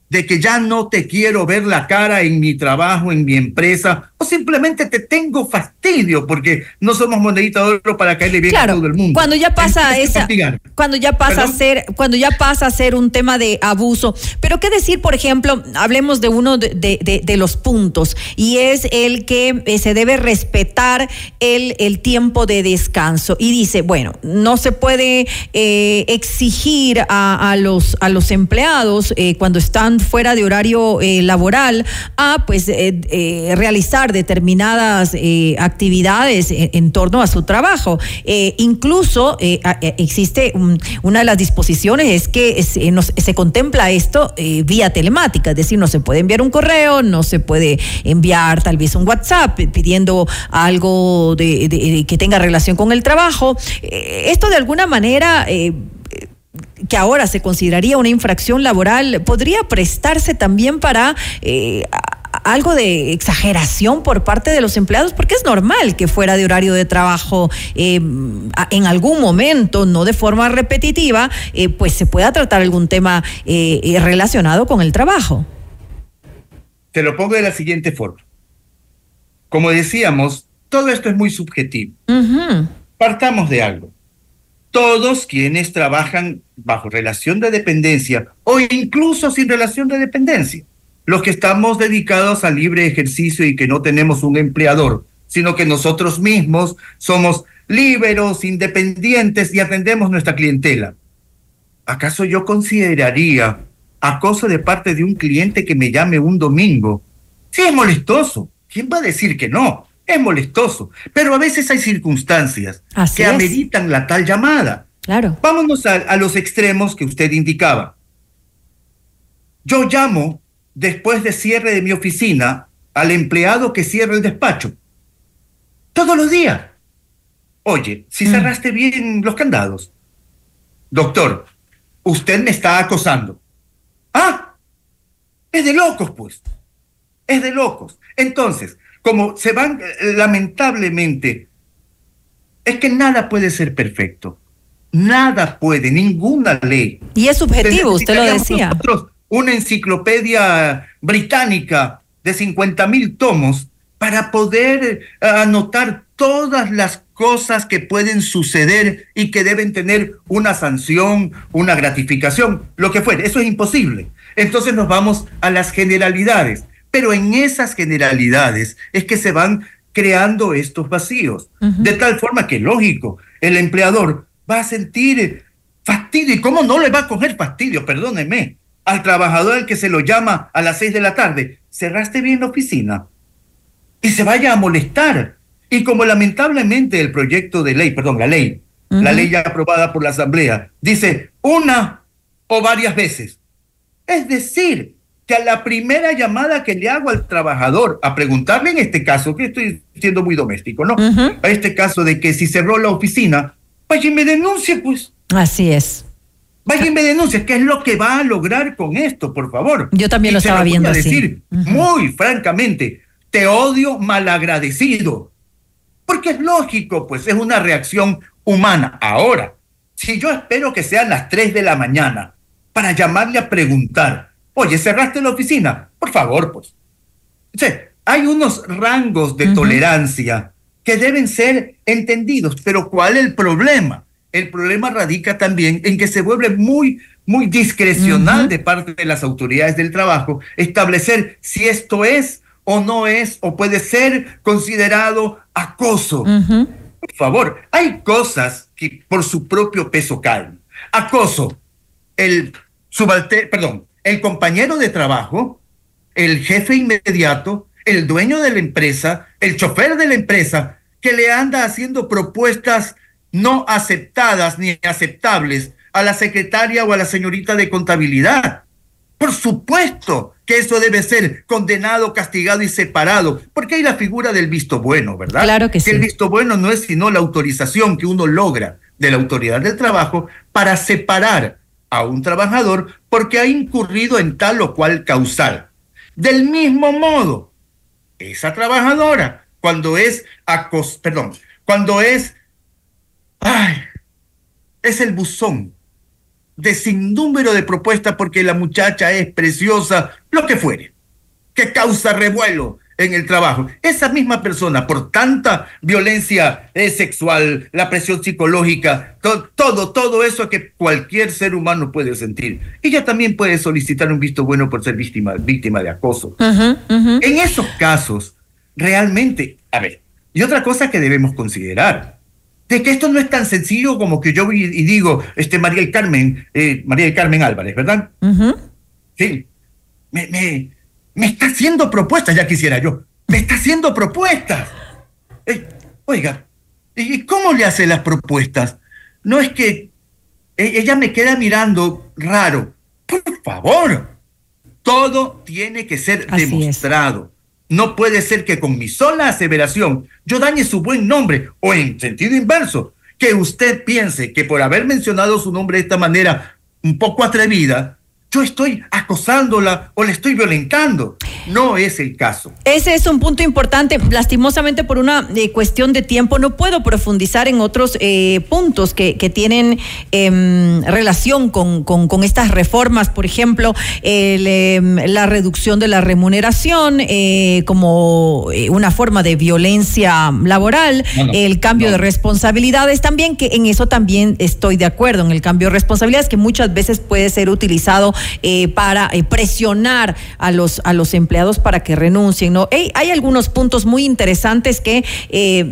de que ya no te quiero ver la cara en mi trabajo, en mi empresa, o simplemente te tengo fastidio porque no somos monedita de oro para caerle bien Claro, a todo el mundo. cuando ya pasa esa, cuando ya pasa a ser, cuando ya pasa a ser un tema de abuso. Pero qué decir, por ejemplo, hablemos de uno de, de- de- de los puntos y es el que eh, se debe respetar el, el tiempo de descanso y dice, bueno, no se puede eh, exigir a, a los a los empleados eh, cuando están fuera de horario eh, laboral a pues eh, eh, determinadas eh, actividades en, torno a su trabajo. Eh, incluso eh, existe un- una de las disposiciones es que se, contempla esto vía telemática, es decir, no se puede enviar un correo, no se puede enviar tal vez un WhatsApp pidiendo algo de, que tenga relación con el trabajo. Esto de alguna manera que ahora se consideraría una infracción laboral, podría prestarse también para algo de exageración por parte de los empleados, porque es normal que fuera de horario de trabajo eh, en algún momento, no de forma repetitiva, eh, pues se pueda tratar algún tema eh, relacionado con el trabajo. Te lo pongo de la siguiente forma. Como decíamos, todo esto es muy subjetivo. Partamos de algo. Todos quienes trabajan bajo relación de dependencia o incluso sin relación de dependencia, los que estamos dedicados al libre ejercicio y que no tenemos un empleador sino que nosotros mismos somos liberos, independientes y atendemos nuestra clientela. ¿Acaso yo consideraría acoso de parte de un cliente que me llame un domingo? Sí, es molestoso. ¿Quién va a decir que no? Es molestoso. Pero a veces hay circunstancias Así que es. ameritan la tal llamada. Claro. Vámonos a, a los extremos que usted indicaba. Yo llamo después de cierre de mi oficina al empleado que cierra el despacho. Todos los días. Oye, si cerraste bien los candados. Doctor, usted me está acosando. Ah, es de locos, pues. Es de locos. Entonces, como se van, eh, lamentablemente, es que nada puede ser perfecto. Nada puede, ninguna ley. Y es subjetivo, usted lo decía. nosotros una enciclopedia británica de 50 mil tomos para poder eh, anotar todas las cosas que pueden suceder y que deben tener una sanción, una gratificación, lo que fuere. Eso es imposible. Entonces nos vamos a las generalidades. Pero en esas generalidades es que se van creando estos vacíos. De tal forma que, lógico, el empleador va a sentir fastidio. ¿Y cómo no le va a coger fastidio? Perdóneme. Al trabajador al que se lo llama a las seis de la tarde, cerraste bien la oficina y se vaya a molestar. Y como lamentablemente el proyecto de ley, perdón, la ley, la ley ya aprobada por la Asamblea, dice una o varias veces. Es decir, que a la primera llamada que le hago al trabajador a preguntarle en este caso, que estoy siendo muy doméstico, ¿no? A este caso de que si cerró la oficina, vaya y me denuncie, pues. Así es. Vaya y me denuncie, ¿qué es lo que va a lograr con esto, por favor? Yo también Y lo estaba voy a viendo así. decir muy francamente, te odio malagradecido. Porque es lógico, pues es una reacción humana. Ahora, si yo espero que sean las 3 de la mañana para llamarle a preguntar, oye, ¿cerraste la oficina? Por favor, pues. O sea, hay unos rangos de tolerancia que deben ser entendidos, pero ¿cuál es el problema? El problema radica también en que se vuelve muy, muy discrecional de parte de las autoridades del trabajo establecer si esto es o no es o puede ser considerado acoso. Por favor, hay cosas que por su propio peso caen. Acoso, el subalte, perdón, el compañero de trabajo, el jefe inmediato, el dueño de la empresa, el chofer de la empresa, que le anda haciendo propuestas no aceptadas ni aceptables a la secretaria o a la señorita de contabilidad. Por supuesto que eso debe ser condenado, castigado y separado, porque hay la figura del visto bueno, ¿verdad? Claro que sí. el visto bueno no es sino la autorización que uno logra de la autoridad del trabajo para separar a un trabajador porque ha incurrido en tal o cual causal. Del mismo modo, esa trabajadora, cuando es acos, perdón, cuando es, ay, es el buzón de sin número de propuestas porque la muchacha es preciosa, lo que fuere, que causa revuelo en el trabajo. Esa misma persona, por tanta violencia sexual, la presión psicológica, to- todo, todo eso que cualquier ser humano puede sentir. Ella también puede solicitar un visto bueno por ser víctima, víctima de acoso. En esos casos, realmente, a ver, y otra cosa que debemos considerar, de que esto no es tan sencillo como que yo voy y digo, este María del Carmen, eh, María del Carmen Álvarez, ¿verdad? Sí. Me, me, me está haciendo propuestas, ya quisiera yo. Me está haciendo propuestas. Eh, oiga, ¿y cómo le hace las propuestas? No es que e- ella me queda mirando raro. Por favor, todo tiene que ser demostrado. No puede ser que con mi sola aseveración yo dañe su buen nombre o en sentido inverso, que usted piense que por haber mencionado su nombre de esta manera un poco atrevida, yo estoy acosándola o le estoy violentando. No es el caso. Ese es un punto importante. Lastimosamente, por una eh, cuestión de tiempo, no puedo profundizar en otros eh, puntos que, que tienen em, relación con, con- con estas reformas. Por ejemplo, el, em, la reducción de la remuneración eh, como eh, una forma de violencia laboral, No, no, el cambio de responsabilidades también, que en eso también estoy de acuerdo, en el cambio de responsabilidades, que muchas veces puede ser utilizado eh, para eh, presionar a los, a los empleados para que renuncien. ¿no? Hey, hay algunos puntos muy interesantes que eh,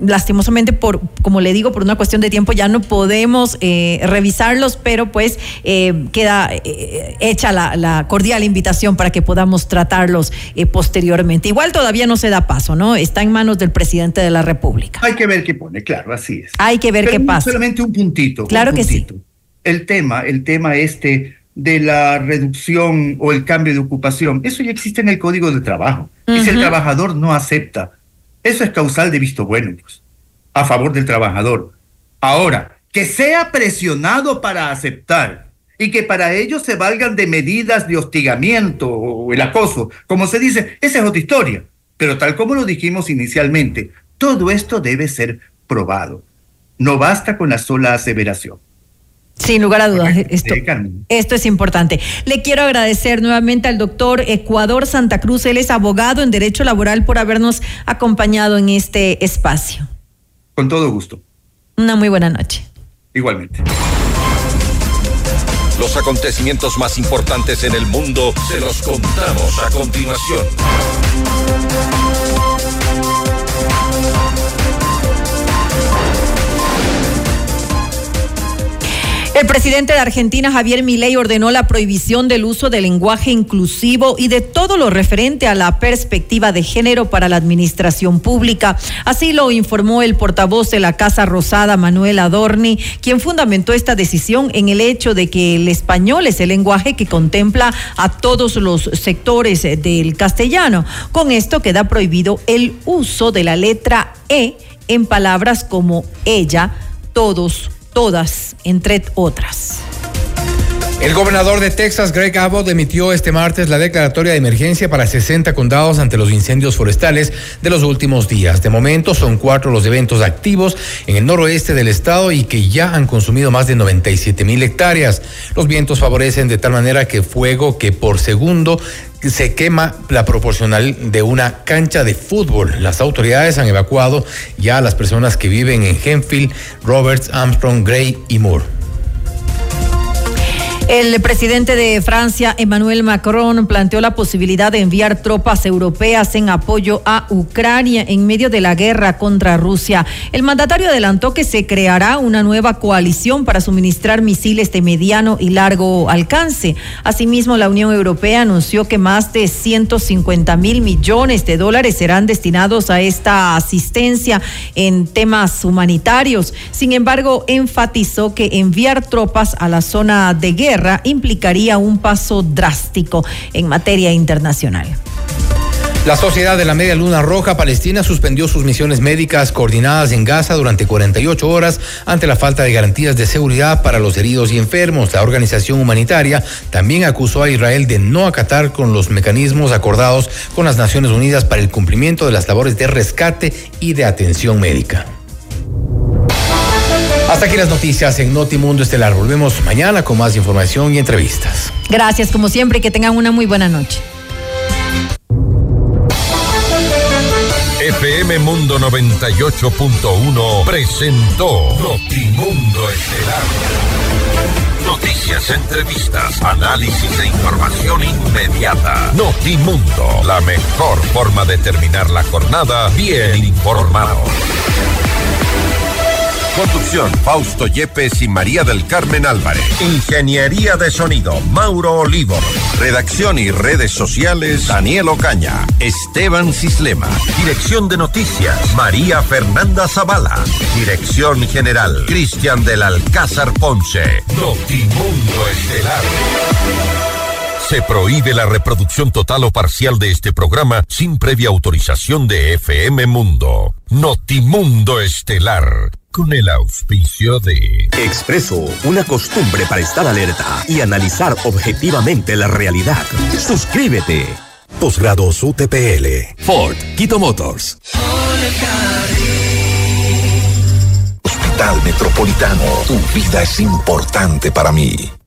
lastimosamente, por, como le digo, por una cuestión de tiempo ya no podemos revisarlos, pero pues queda hecha la, la cordial invitación para que podamos tratarlos posteriormente. Igual todavía no se da paso, ¿no? Está en manos del presidente de la República. Hay que ver qué pone, claro, así es. Hay que ver Pero qué pasa. Solamente un puntito. un Claro que sí. El tema, el tema este de la reducción o el cambio de ocupación, eso ya existe en el Código de Trabajo. Y si el trabajador no acepta, eso es causal de visto bueno, pues, a favor del trabajador. Ahora, que sea presionado para aceptar y que para ello se valgan de medidas de hostigamiento o el acoso, como se dice, esa es otra historia. Pero tal como lo dijimos inicialmente, todo esto debe ser probado. No basta con la sola aseveración. Sin lugar a dudas, esto, esto es importante. Le quiero agradecer nuevamente al doctor Ecuador Santa Cruz, él es abogado en Derecho Laboral por habernos acompañado en este espacio. Con todo gusto. Una muy buena noche. Igualmente. Los acontecimientos más importantes en el mundo se los contamos a continuación. El presidente de Argentina, Javier Milei, ordenó la prohibición del uso del lenguaje inclusivo y de todo lo referente a la perspectiva de género para la administración pública. Así lo informó el portavoz de la Casa Rosada, Manuel Adorni, quien fundamentó esta decisión en el hecho de que el español es el lenguaje que contempla a todos los sectores del castellano. Con esto queda prohibido el uso de la letra E en palabras como ella, todos, todas, entre otras. El gobernador de Texas, Greg Abbott, emitió este martes la declaratoria de emergencia para 60 condados ante los incendios forestales de los últimos días. De momento son cuatro los eventos activos en el noroeste del estado y que ya han consumido más de 97 mil hectáreas. Los vientos favorecen de tal manera que fuego que por segundo se quema la proporcional de una cancha de fútbol. Las autoridades han evacuado ya a las personas que viven en Henfield, Roberts, Armstrong, Gray y Moore. El presidente de Francia, Emmanuel Macron, planteó la posibilidad de enviar tropas europeas en apoyo a Ucrania en medio de la guerra contra Rusia. El mandatario adelantó que se creará una nueva coalición para suministrar misiles de mediano y largo alcance. Asimismo, la Unión Europea anunció que más de 150 mil millones de dólares serán destinados a esta asistencia en temas humanitarios. Sin embargo, enfatizó que enviar tropas a la zona de guerra implicaría un paso drástico en materia internacional. La Sociedad de la Media Luna Roja Palestina suspendió sus misiones médicas coordinadas en Gaza durante 48 horas ante la falta de garantías de seguridad para los heridos y enfermos. La organización humanitaria también acusó a Israel de no acatar con los mecanismos acordados con las Naciones Unidas para el cumplimiento de las labores de rescate y de atención médica. Hasta aquí las noticias en Notimundo Estelar. Volvemos mañana con más información y entrevistas. Gracias, como siempre, y que tengan una muy buena noche. FM Mundo 98.1 presentó Notimundo Estelar. Noticias, entrevistas, análisis e información inmediata. Notimundo, la mejor forma de terminar la jornada bien informado. Conducción, Fausto Yepes y María del Carmen Álvarez. Ingeniería de sonido, Mauro Olivo. Redacción y redes sociales, Daniel Ocaña. Esteban Cislema. Dirección de noticias, María Fernanda Zavala. Dirección general, Cristian del Alcázar Ponce. Notimundo Estelar. Se prohíbe la reproducción total o parcial de este programa sin previa autorización de FM Mundo. Notimundo Estelar. Con el auspicio de Expreso, una costumbre para estar alerta y analizar objetivamente la realidad. Suscríbete. Posgrados UTPL. Ford, Quito Motors. Hospital Metropolitano, tu vida es importante para mí.